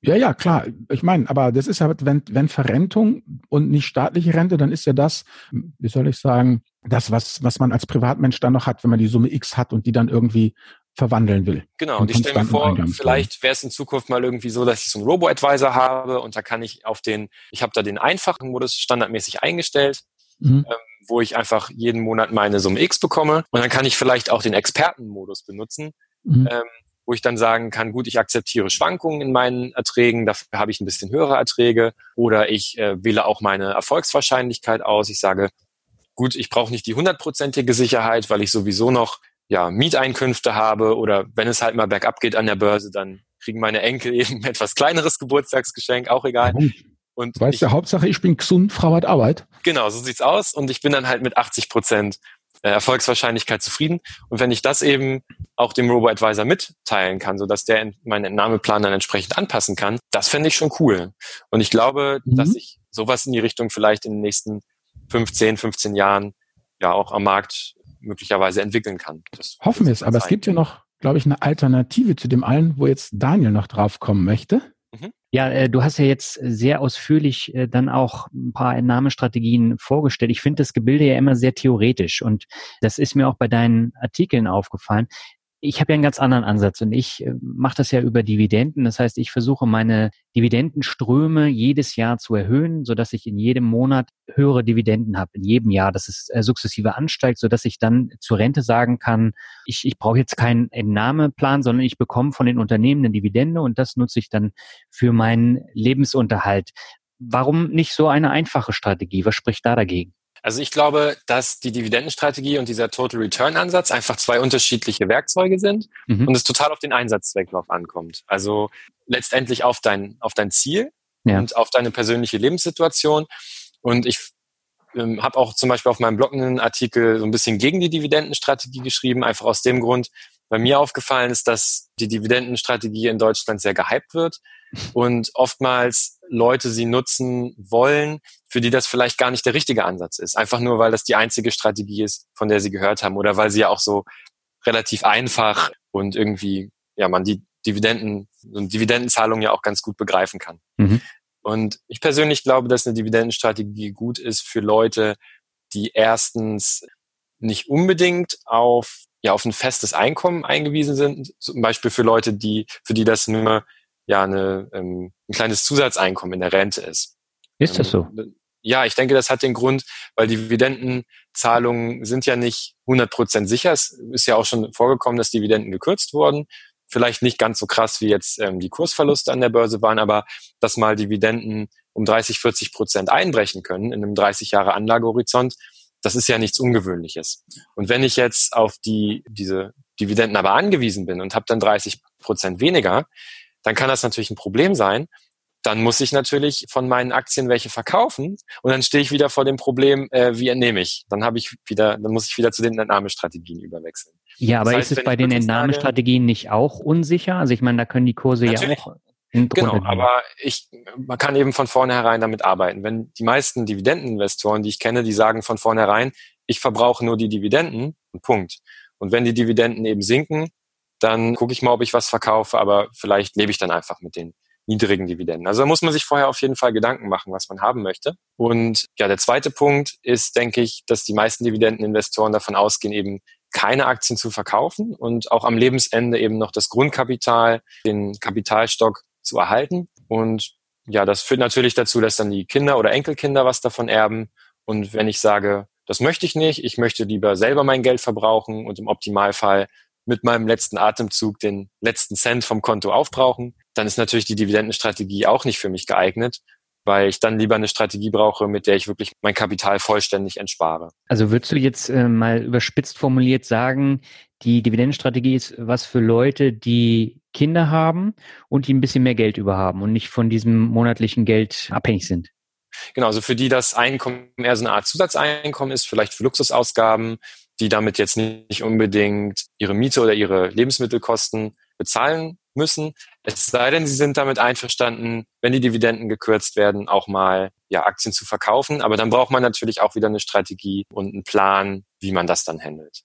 Ja, ja, klar. Ich meine, aber das ist ja, wenn, wenn Verrentung und nicht staatliche Rente, dann ist ja das, wie soll ich sagen, das, was, was man als Privatmensch dann noch hat, wenn man die Summe X hat und die dann irgendwie verwandeln will. Genau, und ich stelle mir vor, vielleicht wäre es in Zukunft mal irgendwie so, dass ich so einen Robo-Advisor habe und da kann ich auf den, ich habe da den einfachen Modus standardmäßig eingestellt mhm. ähm, wo ich einfach jeden Monat meine Summe X bekomme. Und dann kann ich vielleicht auch den Expertenmodus benutzen, mhm. ähm, wo ich dann sagen kann, gut, ich akzeptiere Schwankungen in meinen Erträgen, dafür habe ich ein bisschen höhere Erträge. Oder ich äh, wähle auch meine Erfolgswahrscheinlichkeit aus. Ich sage, gut, ich brauche nicht die hundertprozentige Sicherheit, weil ich sowieso noch ja, Mieteinkünfte habe oder wenn es halt mal bergab geht an der Börse, dann kriegen meine Enkel eben etwas kleineres Geburtstagsgeschenk, auch egal. Und weißt du, Hauptsache ich bin gesund, Frau hat Arbeit. Genau, so sieht's aus und ich bin dann halt mit 80 Prozent äh, Erfolgswahrscheinlichkeit zufrieden. Und wenn ich das eben auch dem Robo-Advisor mitteilen kann, sodass der meinen Entnahmeplan dann entsprechend anpassen kann, das fände ich schon cool. Und ich glaube, mhm. dass sich sowas in die Richtung vielleicht in den nächsten 15, 15 Jahren ja auch am Markt möglicherweise entwickeln kann. Das Hoffen wir es, aber es gibt ja noch, glaube ich, eine Alternative zu dem allen, wo jetzt Daniel noch drauf kommen möchte. Mhm. Ja, äh, du hast ja jetzt sehr ausführlich äh, dann auch ein paar Entnahmestrategien vorgestellt. Ich finde das Gebilde ja immer sehr theoretisch und das ist mir auch bei deinen Artikeln aufgefallen ich habe ja einen ganz anderen Ansatz und ich äh, mache das ja über Dividenden. Das heißt, ich versuche meine Dividendenströme jedes Jahr zu erhöhen, so dass ich in jedem Monat höhere Dividenden habe, in jedem Jahr, dass es äh, sukzessive ansteigt, so dass ich dann zur Rente sagen kann, ich, ich brauche jetzt keinen Entnahmeplan, sondern ich bekomme von den Unternehmen eine Dividende und das nutze ich dann für meinen Lebensunterhalt. Warum nicht so eine einfache Strategie? Was spricht da dagegen? Also ich glaube, dass die Dividendenstrategie und dieser Total Return Ansatz einfach zwei unterschiedliche Werkzeuge sind mhm. und es total auf den Einsatzzweck drauf ankommt. Also letztendlich auf dein, auf dein Ziel ja. und auf deine persönliche Lebenssituation. Und ich ähm, habe auch zum Beispiel auf meinem Blog einen Artikel so ein bisschen gegen die Dividendenstrategie geschrieben, einfach aus dem Grund, weil mir aufgefallen ist, dass die Dividendenstrategie in Deutschland sehr gehypt wird und oftmals Leute sie nutzen wollen, für die das vielleicht gar nicht der richtige Ansatz ist. Einfach nur, weil das die einzige Strategie ist, von der sie gehört haben oder weil sie ja auch so relativ einfach und irgendwie, ja, man die Dividenden und Dividendenzahlungen ja auch ganz gut begreifen kann. Mhm. Und ich persönlich glaube, dass eine Dividendenstrategie gut ist für Leute, die erstens nicht unbedingt auf ja auf ein festes Einkommen eingewiesen sind, zum Beispiel für Leute, die für die das nur ja eine, ähm, ein kleines Zusatzeinkommen in der Rente ist. Ist das so? Ähm, ja, ich denke, das hat den Grund, weil Dividendenzahlungen sind ja nicht 100 Prozent sicher. Es ist ja auch schon vorgekommen, dass Dividenden gekürzt wurden. Vielleicht nicht ganz so krass, wie jetzt ähm, die Kursverluste an der Börse waren, aber dass mal Dividenden um 30, 40 Prozent einbrechen können in einem 30 Jahre Anlagehorizont, das ist ja nichts Ungewöhnliches. Und wenn ich jetzt auf die, diese Dividenden aber angewiesen bin und habe dann 30 Prozent weniger, dann kann das natürlich ein Problem sein. Dann muss ich natürlich von meinen Aktien welche verkaufen und dann stehe ich wieder vor dem Problem, äh, wie entnehme ich? Dann habe ich wieder, dann muss ich wieder zu den Entnahmestrategien überwechseln. Ja, aber das heißt, ist es bei den Entnahmestrategien nicht auch unsicher? Also ich meine, da können die Kurse natürlich. ja auch Genau, aber ich, man kann eben von vornherein damit arbeiten. Wenn die meisten Dividendeninvestoren, die ich kenne, die sagen von vornherein, ich verbrauche nur die Dividenden, Punkt. Und wenn die Dividenden eben sinken, dann gucke ich mal, ob ich was verkaufe, aber vielleicht lebe ich dann einfach mit den niedrigen Dividenden. Also da muss man sich vorher auf jeden Fall Gedanken machen, was man haben möchte. Und ja, der zweite Punkt ist, denke ich, dass die meisten Dividendeninvestoren davon ausgehen, eben keine Aktien zu verkaufen und auch am Lebensende eben noch das Grundkapital, den Kapitalstock zu erhalten. Und ja, das führt natürlich dazu, dass dann die Kinder oder Enkelkinder was davon erben. Und wenn ich sage, das möchte ich nicht, ich möchte lieber selber mein Geld verbrauchen und im Optimalfall mit meinem letzten Atemzug den letzten Cent vom Konto aufbrauchen, dann ist natürlich die Dividendenstrategie auch nicht für mich geeignet, weil ich dann lieber eine Strategie brauche, mit der ich wirklich mein Kapital vollständig entspare. Also würdest du jetzt äh, mal überspitzt formuliert sagen, die Dividendenstrategie ist was für Leute, die Kinder haben und die ein bisschen mehr Geld über haben und nicht von diesem monatlichen Geld abhängig sind? Genau, also für die das Einkommen eher so eine Art Zusatzeinkommen ist, vielleicht für Luxusausgaben, die damit jetzt nicht unbedingt ihre Miete oder ihre Lebensmittelkosten bezahlen müssen. Es sei denn, sie sind damit einverstanden, wenn die Dividenden gekürzt werden, auch mal ja, Aktien zu verkaufen. Aber dann braucht man natürlich auch wieder eine Strategie und einen Plan, wie man das dann handelt.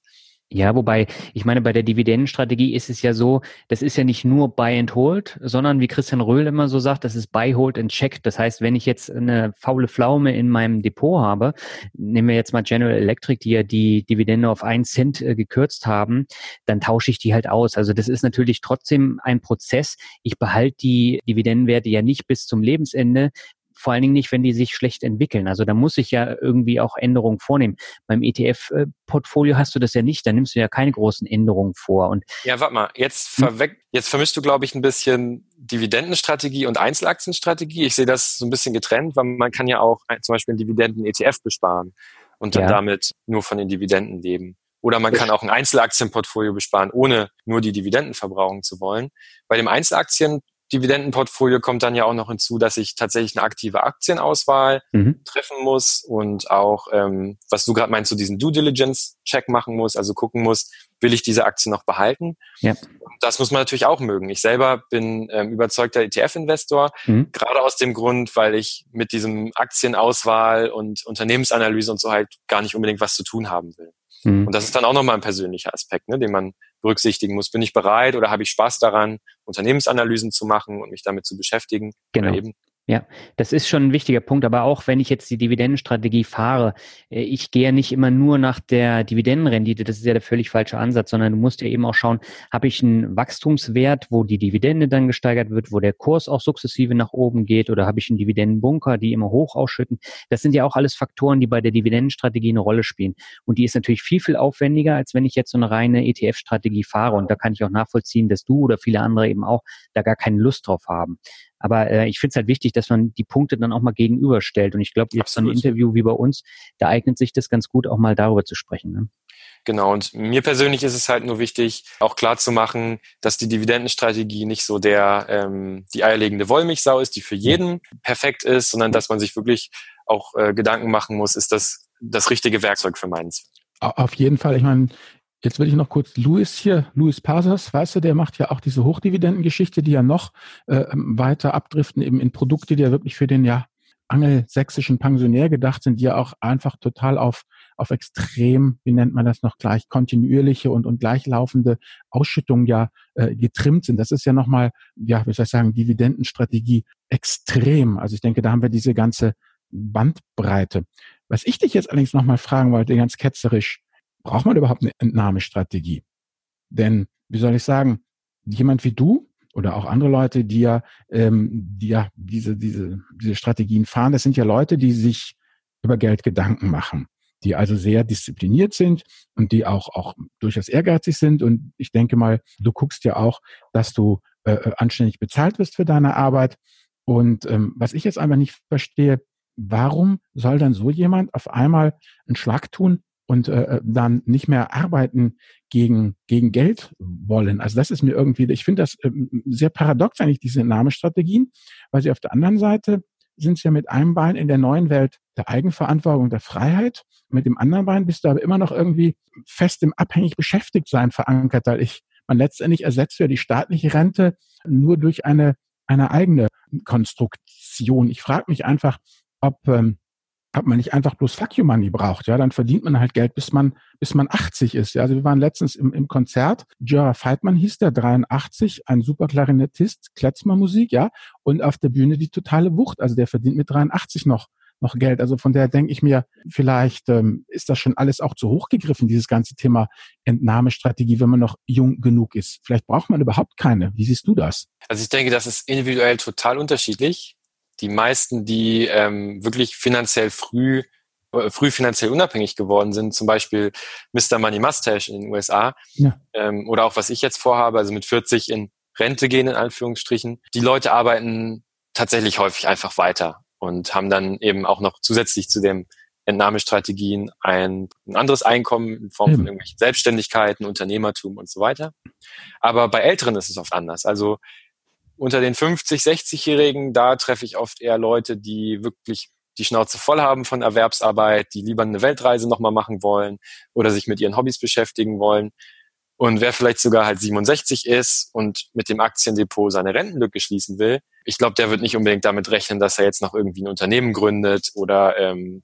Ja, wobei, ich meine, bei der Dividendenstrategie ist es ja so, das ist ja nicht nur Buy and Hold, sondern wie Christian Röhl immer so sagt, das ist Buy, Hold and Check. Das heißt, wenn ich jetzt eine faule Pflaume in meinem Depot habe, nehmen wir jetzt mal General Electric, die ja die Dividende auf einen Cent äh, gekürzt haben, dann tausche ich die halt aus. Also das ist natürlich trotzdem ein Prozess. Ich behalte die Dividendenwerte ja nicht bis zum Lebensende, vor allen Dingen nicht, wenn die sich schlecht entwickeln. Also da muss ich ja irgendwie auch Änderungen vornehmen. Beim ETF-Portfolio hast du das ja nicht, da nimmst du ja keine großen Änderungen vor. Und ja, warte mal, jetzt, hm? verweg jetzt vermischst du, glaube ich, ein bisschen Dividendenstrategie und Einzelaktienstrategie. Ich sehe das so ein bisschen getrennt, weil man kann ja auch zum Beispiel einen Dividenden-ETF besparen und dann ja. damit nur von den Dividenden leben. Oder man kann auch ein Einzelaktienportfolio besparen, ohne nur die Dividenden verbrauchen zu wollen. Bei dem Einzelaktien Dividendenportfolio kommt dann ja auch noch hinzu, dass ich tatsächlich eine aktive Aktienauswahl mhm. treffen muss und auch, ähm, was du gerade meinst, so diesen Due Diligence-Check machen muss, also gucken muss, will ich diese Aktie noch behalten? Ja. Das muss man natürlich auch mögen. Ich selber bin ähm, überzeugter ETF-Investor, mhm. gerade aus dem Grund, weil ich mit diesem Aktienauswahl und Unternehmensanalyse und so halt gar nicht unbedingt was zu tun haben will. Mhm. Und das ist dann auch nochmal ein persönlicher Aspekt, ne, den man berücksichtigen muss. Bin ich bereit oder habe ich Spaß daran, Unternehmensanalysen zu machen und mich damit zu beschäftigen? Genau. Ja, das ist schon ein wichtiger Punkt. Aber auch wenn ich jetzt die Dividendenstrategie fahre, äh, ich gehe nicht immer nur nach der Dividendenrendite. Das ist ja der völlig falsche Ansatz, sondern du musst ja eben auch schauen, habe ich einen Wachstumswert, wo die Dividende dann gesteigert wird, wo der Kurs auch sukzessive nach oben geht oder habe ich einen Dividendenbunker, die immer hoch ausschütten. Das sind ja auch alles Faktoren, die bei der Dividendenstrategie eine Rolle spielen. Und die ist natürlich viel, viel aufwendiger, als wenn ich jetzt so eine reine ETF-Strategie fahre. Und da kann ich auch nachvollziehen, dass du oder viele andere eben auch da gar keine Lust drauf haben. Aber äh, ich finde es halt wichtig, dass man die Punkte dann auch mal gegenüberstellt. Und ich glaube, jetzt so ein Interview wie bei uns, da eignet sich das ganz gut, auch mal darüber zu sprechen. Ne? Genau, und mir persönlich ist es halt nur wichtig, auch klar zu machen, dass die Dividendenstrategie nicht so der ähm, die eierlegende Wollmilchsau ist, die für jeden perfekt ist, sondern dass man sich wirklich auch äh, Gedanken machen muss, ist das das richtige Werkzeug für meins. Auf jeden Fall. Ich meine, Jetzt will ich noch kurz Louis hier, Louis Pasas, weißt du, der macht ja auch diese Hochdividendengeschichte, die ja noch äh, weiter abdriften eben in Produkte, die ja wirklich für den ja angelsächsischen Pensionär gedacht sind, die ja auch einfach total auf, auf extrem, wie nennt man das noch gleich, kontinuierliche und, und gleichlaufende Ausschüttungen ja äh, getrimmt sind. Das ist ja nochmal, ja, wie soll ich sagen, Dividendenstrategie extrem. Also ich denke, da haben wir diese ganze Bandbreite. Was ich dich jetzt allerdings nochmal fragen wollte, ganz ketzerisch, braucht man überhaupt eine Entnahmestrategie? Denn, wie soll ich sagen, jemand wie du oder auch andere Leute, die ja, ähm, die ja diese, diese, diese Strategien fahren, das sind ja Leute, die sich über Geld Gedanken machen, die also sehr diszipliniert sind und die auch, auch durchaus ehrgeizig sind. Und ich denke mal, du guckst ja auch, dass du äh, äh anständig bezahlt wirst für deine Arbeit. Und ähm, was ich jetzt einfach nicht verstehe, warum soll dann so jemand auf einmal einen Schlag tun und äh, äh, dann nicht mehr arbeiten gegen, gegen Geld wollen. Also das ist mir irgendwie, ich finde das äh, sehr paradox eigentlich, diese Nahmestrategien, weil sie auf der anderen Seite sind sie ja mit einem Bein in der neuen Welt der Eigenverantwortung, der Freiheit. Mit dem anderen Bein bist du aber immer noch irgendwie fest im abhängig beschäftigt sein verankert, weil ich, man letztendlich ersetzt ja die staatliche Rente nur durch eine, eine eigene Konstruktion. Ich frage mich einfach, ob ähm, ob man nicht einfach bloß Fuck you Money braucht, ja, dann verdient man halt Geld, bis man, bis man 80 ist. Ja. Also wir waren letztens im, im Konzert, Jura Feitmann hieß der, 83, ein super Klarinettist, Kletzmer-Musik, ja, und auf der Bühne die totale Wucht. Also der verdient mit 83 noch, noch Geld. Also von der denke ich mir, vielleicht ähm, ist das schon alles auch zu hoch gegriffen, dieses ganze Thema Entnahmestrategie, wenn man noch jung genug ist. Vielleicht braucht man überhaupt keine. Wie siehst du das? Also ich denke, das ist individuell total unterschiedlich die meisten, die ähm, wirklich finanziell früh äh, früh finanziell unabhängig geworden sind, zum Beispiel Mr. Money Mustache in den USA ja. ähm, oder auch was ich jetzt vorhabe, also mit 40 in Rente gehen in Anführungsstrichen. Die Leute arbeiten tatsächlich häufig einfach weiter und haben dann eben auch noch zusätzlich zu den Entnahmestrategien ein, ein anderes Einkommen in Form von irgendwelchen Selbstständigkeiten, Unternehmertum und so weiter. Aber bei Älteren ist es oft anders. Also unter den 50, 60-Jährigen, da treffe ich oft eher Leute, die wirklich die Schnauze voll haben von Erwerbsarbeit, die lieber eine Weltreise nochmal machen wollen oder sich mit ihren Hobbys beschäftigen wollen. Und wer vielleicht sogar halt 67 ist und mit dem Aktiendepot seine Rentenlücke schließen will, ich glaube, der wird nicht unbedingt damit rechnen, dass er jetzt noch irgendwie ein Unternehmen gründet oder ähm,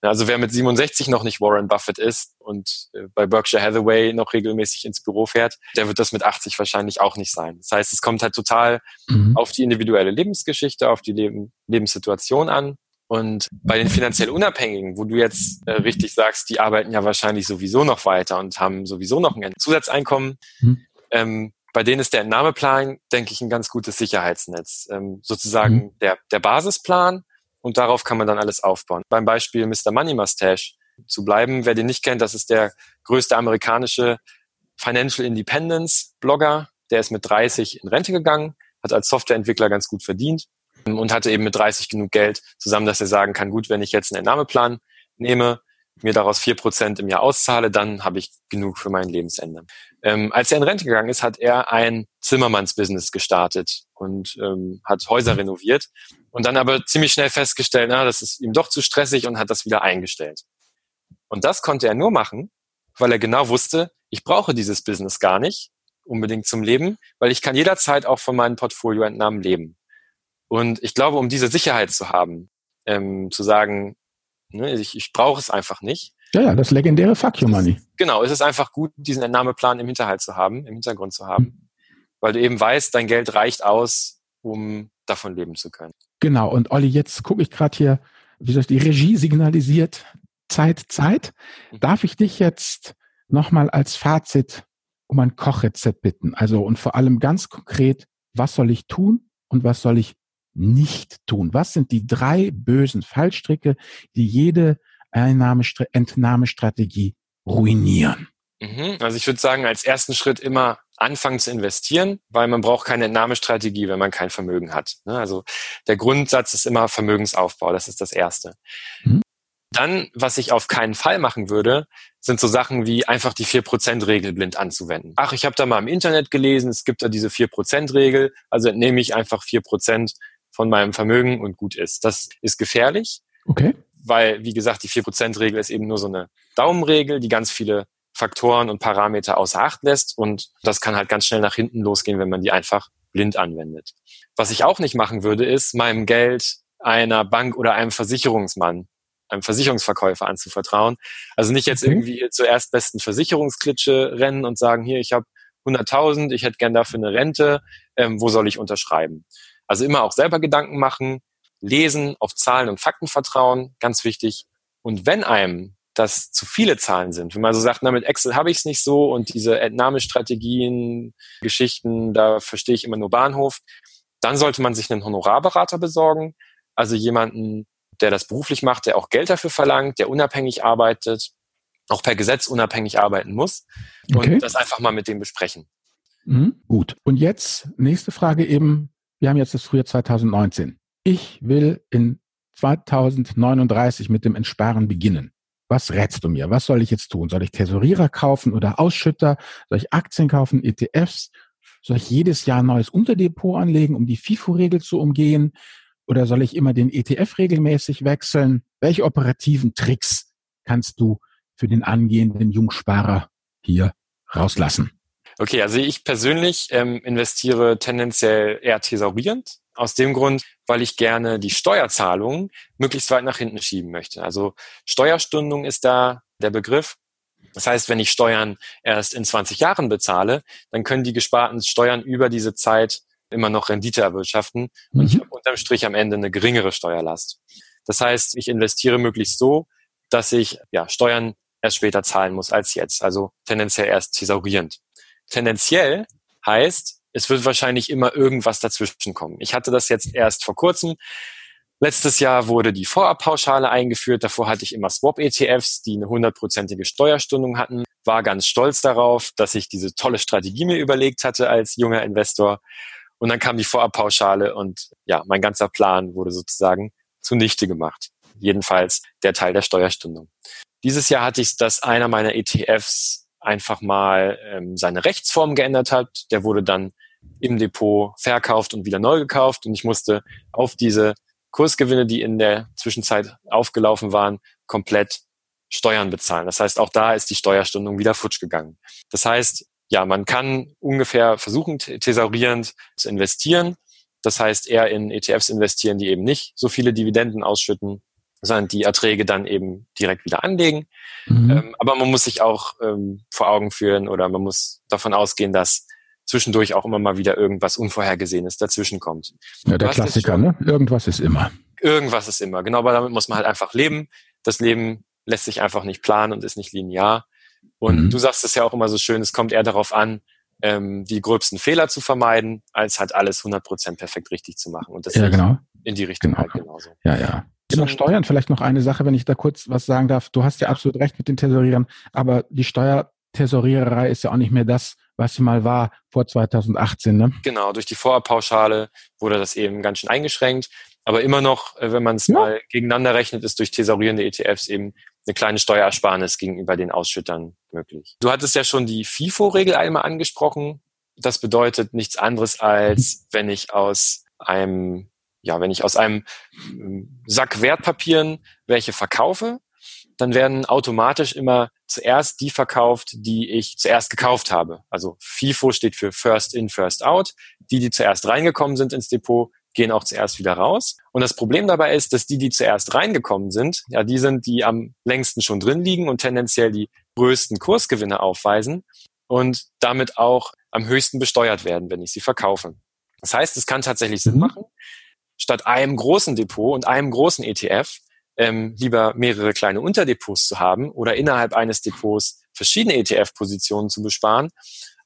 also wer mit 67 noch nicht Warren Buffett ist und äh, bei Berkshire Hathaway noch regelmäßig ins Büro fährt, der wird das mit 80 wahrscheinlich auch nicht sein. Das heißt, es kommt halt total mhm. auf die individuelle Lebensgeschichte, auf die Leben, Lebenssituation an. Und bei den finanziell Unabhängigen, wo du jetzt äh, richtig sagst, die arbeiten ja wahrscheinlich sowieso noch weiter und haben sowieso noch ein Zusatzeinkommen, mhm. ähm, bei denen ist der Entnahmeplan, denke ich, ein ganz gutes Sicherheitsnetz. Ähm, sozusagen mhm. der, der Basisplan, und darauf kann man dann alles aufbauen. Beim Beispiel Mr. Money Mustache zu bleiben, wer den nicht kennt, das ist der größte amerikanische Financial Independence Blogger, der ist mit 30 in Rente gegangen, hat als Softwareentwickler ganz gut verdient und hatte eben mit 30 genug Geld zusammen, dass er sagen kann, gut, wenn ich jetzt einen Entnahmeplan nehme, mir daraus vier Prozent im Jahr auszahle, dann habe ich genug für mein Lebensende. Ähm, als er in Rente gegangen ist, hat er ein Zimmermannsbusiness gestartet und ähm, hat Häuser renoviert und dann aber ziemlich schnell festgestellt, na, das ist ihm doch zu stressig und hat das wieder eingestellt. Und das konnte er nur machen, weil er genau wusste, ich brauche dieses Business gar nicht unbedingt zum Leben, weil ich kann jederzeit auch von meinen Portfolioentnahmen leben. Und ich glaube, um diese Sicherheit zu haben, ähm, zu sagen, ne, ich, ich brauche es einfach nicht. Ja, ja, das legendäre Fuck You Money. Genau, es ist einfach gut, diesen Entnahmeplan im Hinterhalt zu haben, im Hintergrund zu haben, mhm. weil du eben weißt, dein Geld reicht aus, um davon leben zu können. Genau, und Olli, jetzt gucke ich gerade hier, wie soll ich, die Regie signalisiert Zeit, Zeit. Mhm. Darf ich dich jetzt nochmal als Fazit um ein Kochrezept bitten? Also und vor allem ganz konkret, was soll ich tun und was soll ich nicht tun? Was sind die drei bösen Fallstricke, die jede Entnahmestrategie ruinieren? Mhm. Also ich würde sagen, als ersten Schritt immer anfangen zu investieren, weil man braucht keine Entnahmestrategie, wenn man kein Vermögen hat. Ne? Also der Grundsatz ist immer Vermögensaufbau, das ist das Erste. Mhm. Dann, was ich auf keinen Fall machen würde, sind so Sachen wie einfach die 4%-Regel blind anzuwenden. Ach, ich habe da mal im Internet gelesen, es gibt da diese 4%-Regel, also entnehme ich einfach 4% von meinem Vermögen und gut ist. Das ist gefährlich. Okay. Weil, wie gesagt, die 4%-Regel ist eben nur so eine Daumenregel, die ganz viele Faktoren und Parameter außer Acht lässt. Und das kann halt ganz schnell nach hinten losgehen, wenn man die einfach blind anwendet. Was ich auch nicht machen würde, ist, meinem Geld einer Bank oder einem Versicherungsmann einem Versicherungsverkäufer anzuvertrauen. Also nicht jetzt okay. irgendwie zur erstbesten Versicherungsklitsche rennen und sagen, hier, ich habe 100.000, ich hätte gern dafür eine Rente, ähm, wo soll ich unterschreiben? Also immer auch selber Gedanken machen, lesen, auf Zahlen und Fakten vertrauen, ganz wichtig. Und wenn einem das zu viele Zahlen sind, wenn man so sagt, na mit Excel habe ich es nicht so und diese Entnahmestrategien, Geschichten, da verstehe ich immer nur Bahnhof, dann sollte man sich einen Honorarberater besorgen, also jemanden, der das beruflich macht, der auch Geld dafür verlangt, der unabhängig arbeitet, auch per Gesetz unabhängig arbeiten muss okay. und das einfach mal mit dem besprechen. Mhm, gut. Und jetzt nächste Frage eben. Wir haben jetzt das Frühjahr 2019. Ich will in 2039 mit dem Entsparen beginnen. Was rätst du mir? Was soll ich jetzt tun? Soll ich Tesorierer kaufen oder Ausschütter? Soll ich Aktien kaufen, ETFs? Soll ich jedes Jahr ein neues Unterdepot anlegen, um die FIFO-Regel zu umgehen? Oder soll ich immer den ETF regelmäßig wechseln? Welche operativen Tricks kannst du für den angehenden Jungsparer hier rauslassen? Okay, also ich persönlich ähm, investiere tendenziell eher thesaurierend. Aus dem Grund, weil ich gerne die Steuerzahlungen möglichst weit nach hinten schieben möchte. Also Steuerstundung ist da der Begriff. Das heißt, wenn ich Steuern erst in 20 Jahren bezahle, dann können die gesparten Steuern über diese Zeit immer noch Rendite erwirtschaften und mhm. ich habe unterm Strich am Ende eine geringere Steuerlast. Das heißt, ich investiere möglichst so, dass ich ja, Steuern erst später zahlen muss als jetzt, also tendenziell erst thesaurierend. Tendenziell heißt, es wird wahrscheinlich immer irgendwas dazwischen kommen. Ich hatte das jetzt erst vor kurzem. Letztes Jahr wurde die Vorabpauschale eingeführt. Davor hatte ich immer Swap-ETFs, die eine hundertprozentige Steuerstundung hatten. War ganz stolz darauf, dass ich diese tolle Strategie mir überlegt hatte als junger Investor. Und dann kam die Vorabpauschale und ja, mein ganzer Plan wurde sozusagen zunichte gemacht. Jedenfalls der Teil der Steuerstundung. Dieses Jahr hatte ich, dass einer meiner ETFs einfach mal ähm, seine Rechtsform geändert hat. Der wurde dann im Depot verkauft und wieder neu gekauft und ich musste auf diese Kursgewinne, die in der Zwischenzeit aufgelaufen waren, komplett Steuern bezahlen. Das heißt, auch da ist die Steuerstundung wieder futsch gegangen. Das heißt, ja, man kann ungefähr versuchen, thesaurierend zu investieren. Das heißt, eher in ETFs investieren, die eben nicht so viele Dividenden ausschütten, sondern die Erträge dann eben direkt wieder anlegen. Mhm. Ähm, aber man muss sich auch ähm, vor Augen führen oder man muss davon ausgehen, dass zwischendurch auch immer mal wieder irgendwas Unvorhergesehenes dazwischen kommt. Ja, der Klassiker, ne? Irgendwas ist immer. Irgendwas ist immer, genau, aber damit muss man halt einfach leben. Das Leben lässt sich einfach nicht planen und ist nicht linear. Und mhm. du sagst es ja auch immer so schön, es kommt eher darauf an, ähm, die gröbsten Fehler zu vermeiden, als halt alles 100% perfekt richtig zu machen. Und deswegen ja, genau. in die Richtung genau. halt genauso. Ja, ja. Thema Steuern, vielleicht noch eine Sache, wenn ich da kurz was sagen darf. Du hast ja, absolut recht mit den Tesorieren, aber die Steuertesoriererei ist ja auch nicht mehr das, was sie mal war vor 2018. Ne? Genau, durch die Vorabpauschale wurde das eben ganz schön eingeschränkt. Aber immer noch, äh, wenn man es ja. mal gegeneinander rechnet, ist durch tesorierende ETFs eben eine kleine Steuerersparnis gegenüber den Ausschüttern möglich. Du hattest ja schon die FIFO-Regel einmal angesprochen. Das bedeutet nichts anderes als, wenn ich aus einem, ja, wenn ich aus einem ähm, Sack Wertpapieren welche verkaufe, dann werden automatisch immer zuerst die verkauft, die ich zuerst gekauft habe. Also FIFO steht für First In, First Out. Die, die zuerst reingekommen sind ins Depot, gehen auch zuerst wieder raus. Und das Problem dabei ist, dass die, die zuerst reingekommen sind, ja, die sind, die am längsten schon drin liegen und tendenziell die größten Kursgewinne aufweisen und damit auch am höchsten besteuert werden, wenn ich sie verkaufe. Das heißt, es kann tatsächlich Sinn mhm. machen, statt einem großen Depot und einem großen ETF ähm, lieber mehrere kleine Unterdepots zu haben oder innerhalb eines Depots verschiedene ETF-Positionen zu besparen.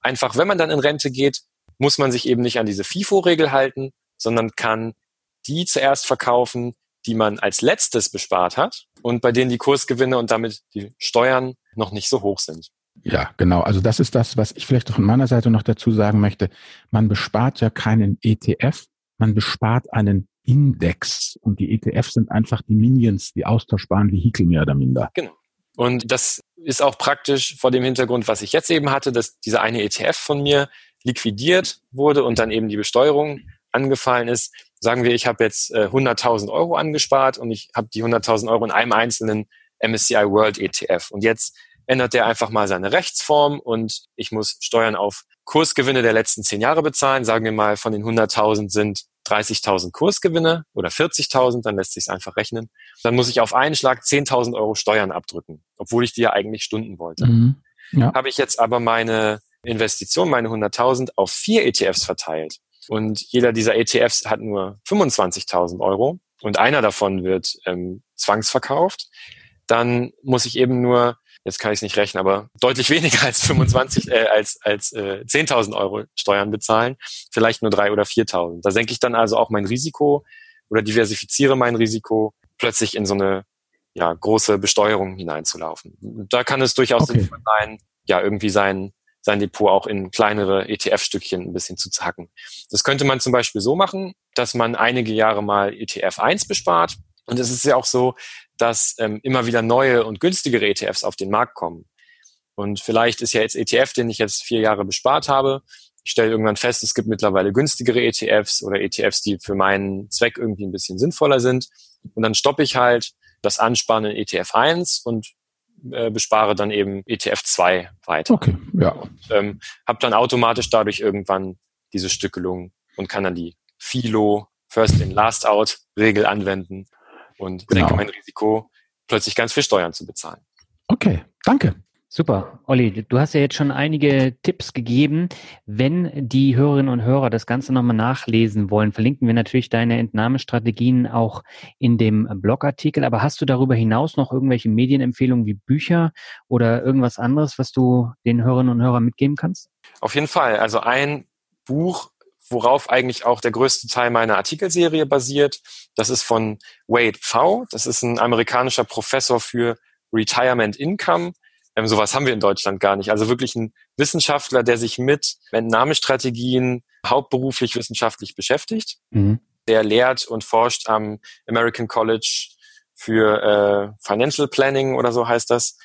Einfach, wenn man dann in Rente geht, muss man sich eben nicht an diese FIFO-Regel halten, sondern kann die zuerst verkaufen, die man als letztes bespart hat und bei denen die Kursgewinne und damit die Steuern noch nicht so hoch sind. Ja, genau. Also das ist das, was ich vielleicht von meiner Seite noch dazu sagen möchte. Man bespart ja keinen ETF, man bespart einen Index und die ETFs sind einfach die Minions, die austauschbaren Vehikel mehr oder minder. Genau. Und das ist auch praktisch vor dem Hintergrund, was ich jetzt eben hatte, dass dieser eine ETF von mir liquidiert wurde und dann eben die Besteuerung angefallen ist. Sagen wir, ich habe jetzt äh, 100.000 Euro angespart und ich habe die 100.000 Euro in einem einzelnen MSCI World ETF. Und jetzt ändert der einfach mal seine Rechtsform und ich muss Steuern auf Kursgewinne der letzten zehn Jahre bezahlen. Sagen wir mal, von den 100.000 sind 30.000 Kursgewinne oder 40.000, dann lässt sich es einfach rechnen. Dann muss ich auf einen Schlag 10.000 Euro Steuern abdrücken, obwohl ich die ja eigentlich Stunden wollte. Mhm. Ja. Habe ich jetzt aber meine Investition, meine 100.000 auf vier ETFs verteilt und jeder dieser ETFs hat nur 25.000 Euro und einer davon wird ähm, zwangsverkauft, dann muss ich eben nur jetzt kann ich es nicht rechnen, aber deutlich weniger als 25, äh, als, als äh, 10.000 Euro Steuern bezahlen, vielleicht nur drei oder 4.000. Da senke ich dann also auch mein Risiko oder diversifiziere mein Risiko, plötzlich in so eine ja, große Besteuerung hineinzulaufen. Da kann es durchaus okay. sinnvoll sein, ja, irgendwie sein, sein Depot auch in kleinere ETF-Stückchen ein bisschen zu zacken. Das könnte man zum Beispiel so machen, dass man einige Jahre mal ETF 1 bespart. Und es ist ja auch so, dass ähm, immer wieder neue und günstigere ETFs auf den Markt kommen. Und vielleicht ist ja jetzt ETF, den ich jetzt vier Jahre bespart habe. Ich stelle irgendwann fest, es gibt mittlerweile günstigere ETFs oder ETFs, die für meinen Zweck irgendwie ein bisschen sinnvoller sind. Und dann stoppe ich halt das Ansparen in ETF 1 und äh, bespare dann eben ETF 2 weiter. Okay, ja. Und ähm, habe dann automatisch dadurch irgendwann diese Stückelung und kann dann die FILO, First in, Last Out Regel anwenden und genau. senke mein Risiko, plötzlich ganz viel Steuern zu bezahlen. Okay, danke. Super. Olli, du hast ja jetzt schon einige Tipps gegeben. Wenn die Hörerinnen und Hörer das Ganze nochmal nachlesen wollen, verlinken wir natürlich deine Entnahmestrategien auch in dem Blogartikel. Aber hast du darüber hinaus noch irgendwelche Medienempfehlungen wie Bücher oder irgendwas anderes, was du den Hörerinnen und Hörern mitgeben kannst? Auf jeden Fall. Also ein Buch, worauf eigentlich auch der größte Teil meiner Artikelserie basiert. Das ist von Wade Pfau. Das ist ein amerikanischer Professor für Retirement Income. Ähm, sowas haben wir in Deutschland gar nicht. Also wirklich ein Wissenschaftler, der sich mit Entnahmestrategien hauptberuflich wissenschaftlich beschäftigt. Mhm. Der lehrt und forscht am American College für äh, Financial Planning oder so heißt das.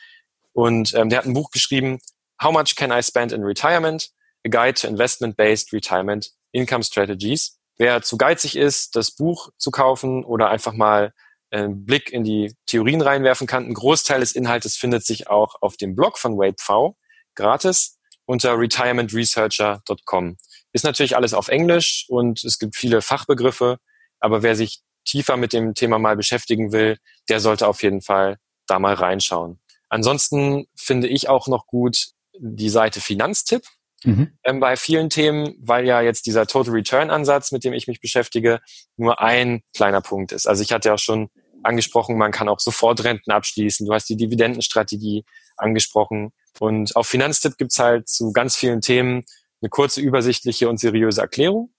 Und ähm, der hat ein Buch geschrieben, How much can I spend in retirement? A Guide to Investment-Based Retirement Income Strategies. Wer zu geizig ist, das Buch zu kaufen oder einfach mal einen Blick in die Theorien reinwerfen kann, ein Großteil des Inhaltes findet sich auch auf dem Blog von Wade V gratis unter retirementresearcher.com. Ist natürlich alles auf Englisch und es gibt viele Fachbegriffe, aber wer sich tiefer mit dem Thema mal beschäftigen will, der sollte auf jeden Fall da mal reinschauen. Ansonsten finde ich auch noch gut die Seite Finanztipp mhm. ähm, bei vielen Themen, weil ja jetzt dieser Total Return Ansatz, mit dem ich mich beschäftige, nur ein kleiner Punkt ist. Also ich hatte ja schon angesprochen, man kann auch sofort Renten abschließen. Du hast die Dividendenstrategie angesprochen. Und auf Finanztipp gibt's halt zu ganz vielen Themen eine kurze, übersichtliche und seriöse Erklärung.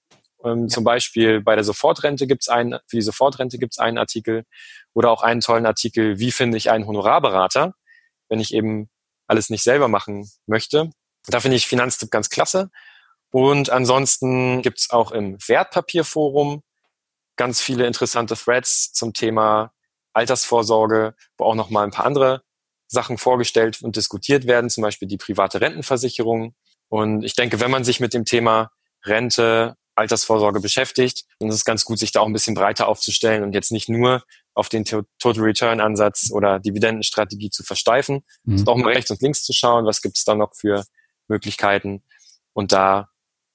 Ähm, ja. Zum Beispiel bei der Sofortrente gibt es einen, für die Sofortrente gibt es einen Artikel oder auch einen tollen Artikel, wie finde ich einen Honorarberater, wenn ich eben alles nicht selber machen möchte. Da finde ich Finanztipp ganz klasse. Und ansonsten gibt es auch im Wertpapierforum ganz viele interessante Threads zum Thema Altersvorsorge, wo auch noch mal ein paar andere Sachen vorgestellt und diskutiert werden, zum Beispiel die private Rentenversicherung. Und ich denke, wenn man sich mit dem Thema Rente, Altersvorsorge beschäftigt, dann ist es ganz gut, sich da auch ein bisschen breiter aufzustellen und jetzt nicht nur auf den Total Return Ansatz oder Dividendenstrategie zu versteifen, mhm. sondern auch mal rechts und links zu schauen, was gibt es da noch für Möglichkeiten. Und da,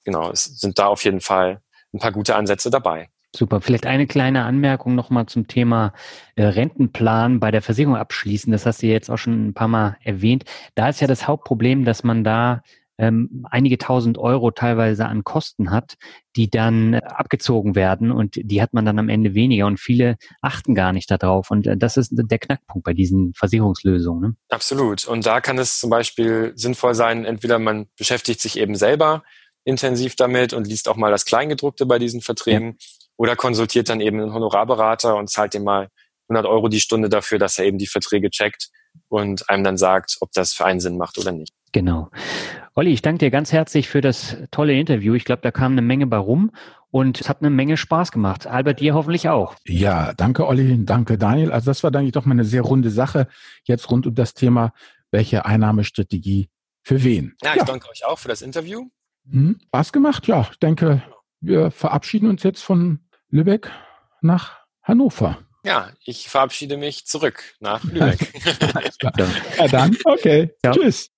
genau, es sind da auf jeden Fall ein paar gute Ansätze dabei. Super. Vielleicht eine kleine Anmerkung nochmal zum Thema äh, Rentenplan bei der Versicherung abschließen. Das hast du jetzt auch schon ein paar Mal erwähnt. Da ist ja das Hauptproblem, dass man da ähm, einige tausend Euro teilweise an Kosten hat, die dann abgezogen werden und die hat man dann am Ende weniger und viele achten gar nicht darauf und äh, das ist der Knackpunkt bei diesen Versicherungslösungen. Ne? Absolut. Und da kann es zum Beispiel sinnvoll sein, entweder man beschäftigt sich eben selber intensiv damit und liest auch mal das Kleingedruckte bei diesen Verträgen. Ja oder konsultiert dann eben einen Honorarberater und zahlt dem mal 100 Euro die Stunde dafür, dass er eben die Verträge checkt und einem dann sagt, ob das für einen Sinn macht oder nicht. Genau. Olli, ich danke dir ganz herzlich für das tolle Interview. Ich glaube, da kam eine Menge bei rum und es hat eine Menge Spaß gemacht. Albert, dir hoffentlich auch. Ja, danke Olli, danke Daniel. Also das war, denke ich, doch mal eine sehr runde Sache jetzt rund um das Thema, welche Einnahmestrategie für wen. Ja, ich ja. danke euch auch für das Interview. Hm, Spaß gemacht, ja. Ich denke, wir verabschieden uns jetzt von Lübeck nach Hannover. Ja, ich verabschiede mich zurück nach Lübeck. ja, dann, okay. Ja. Tschüss.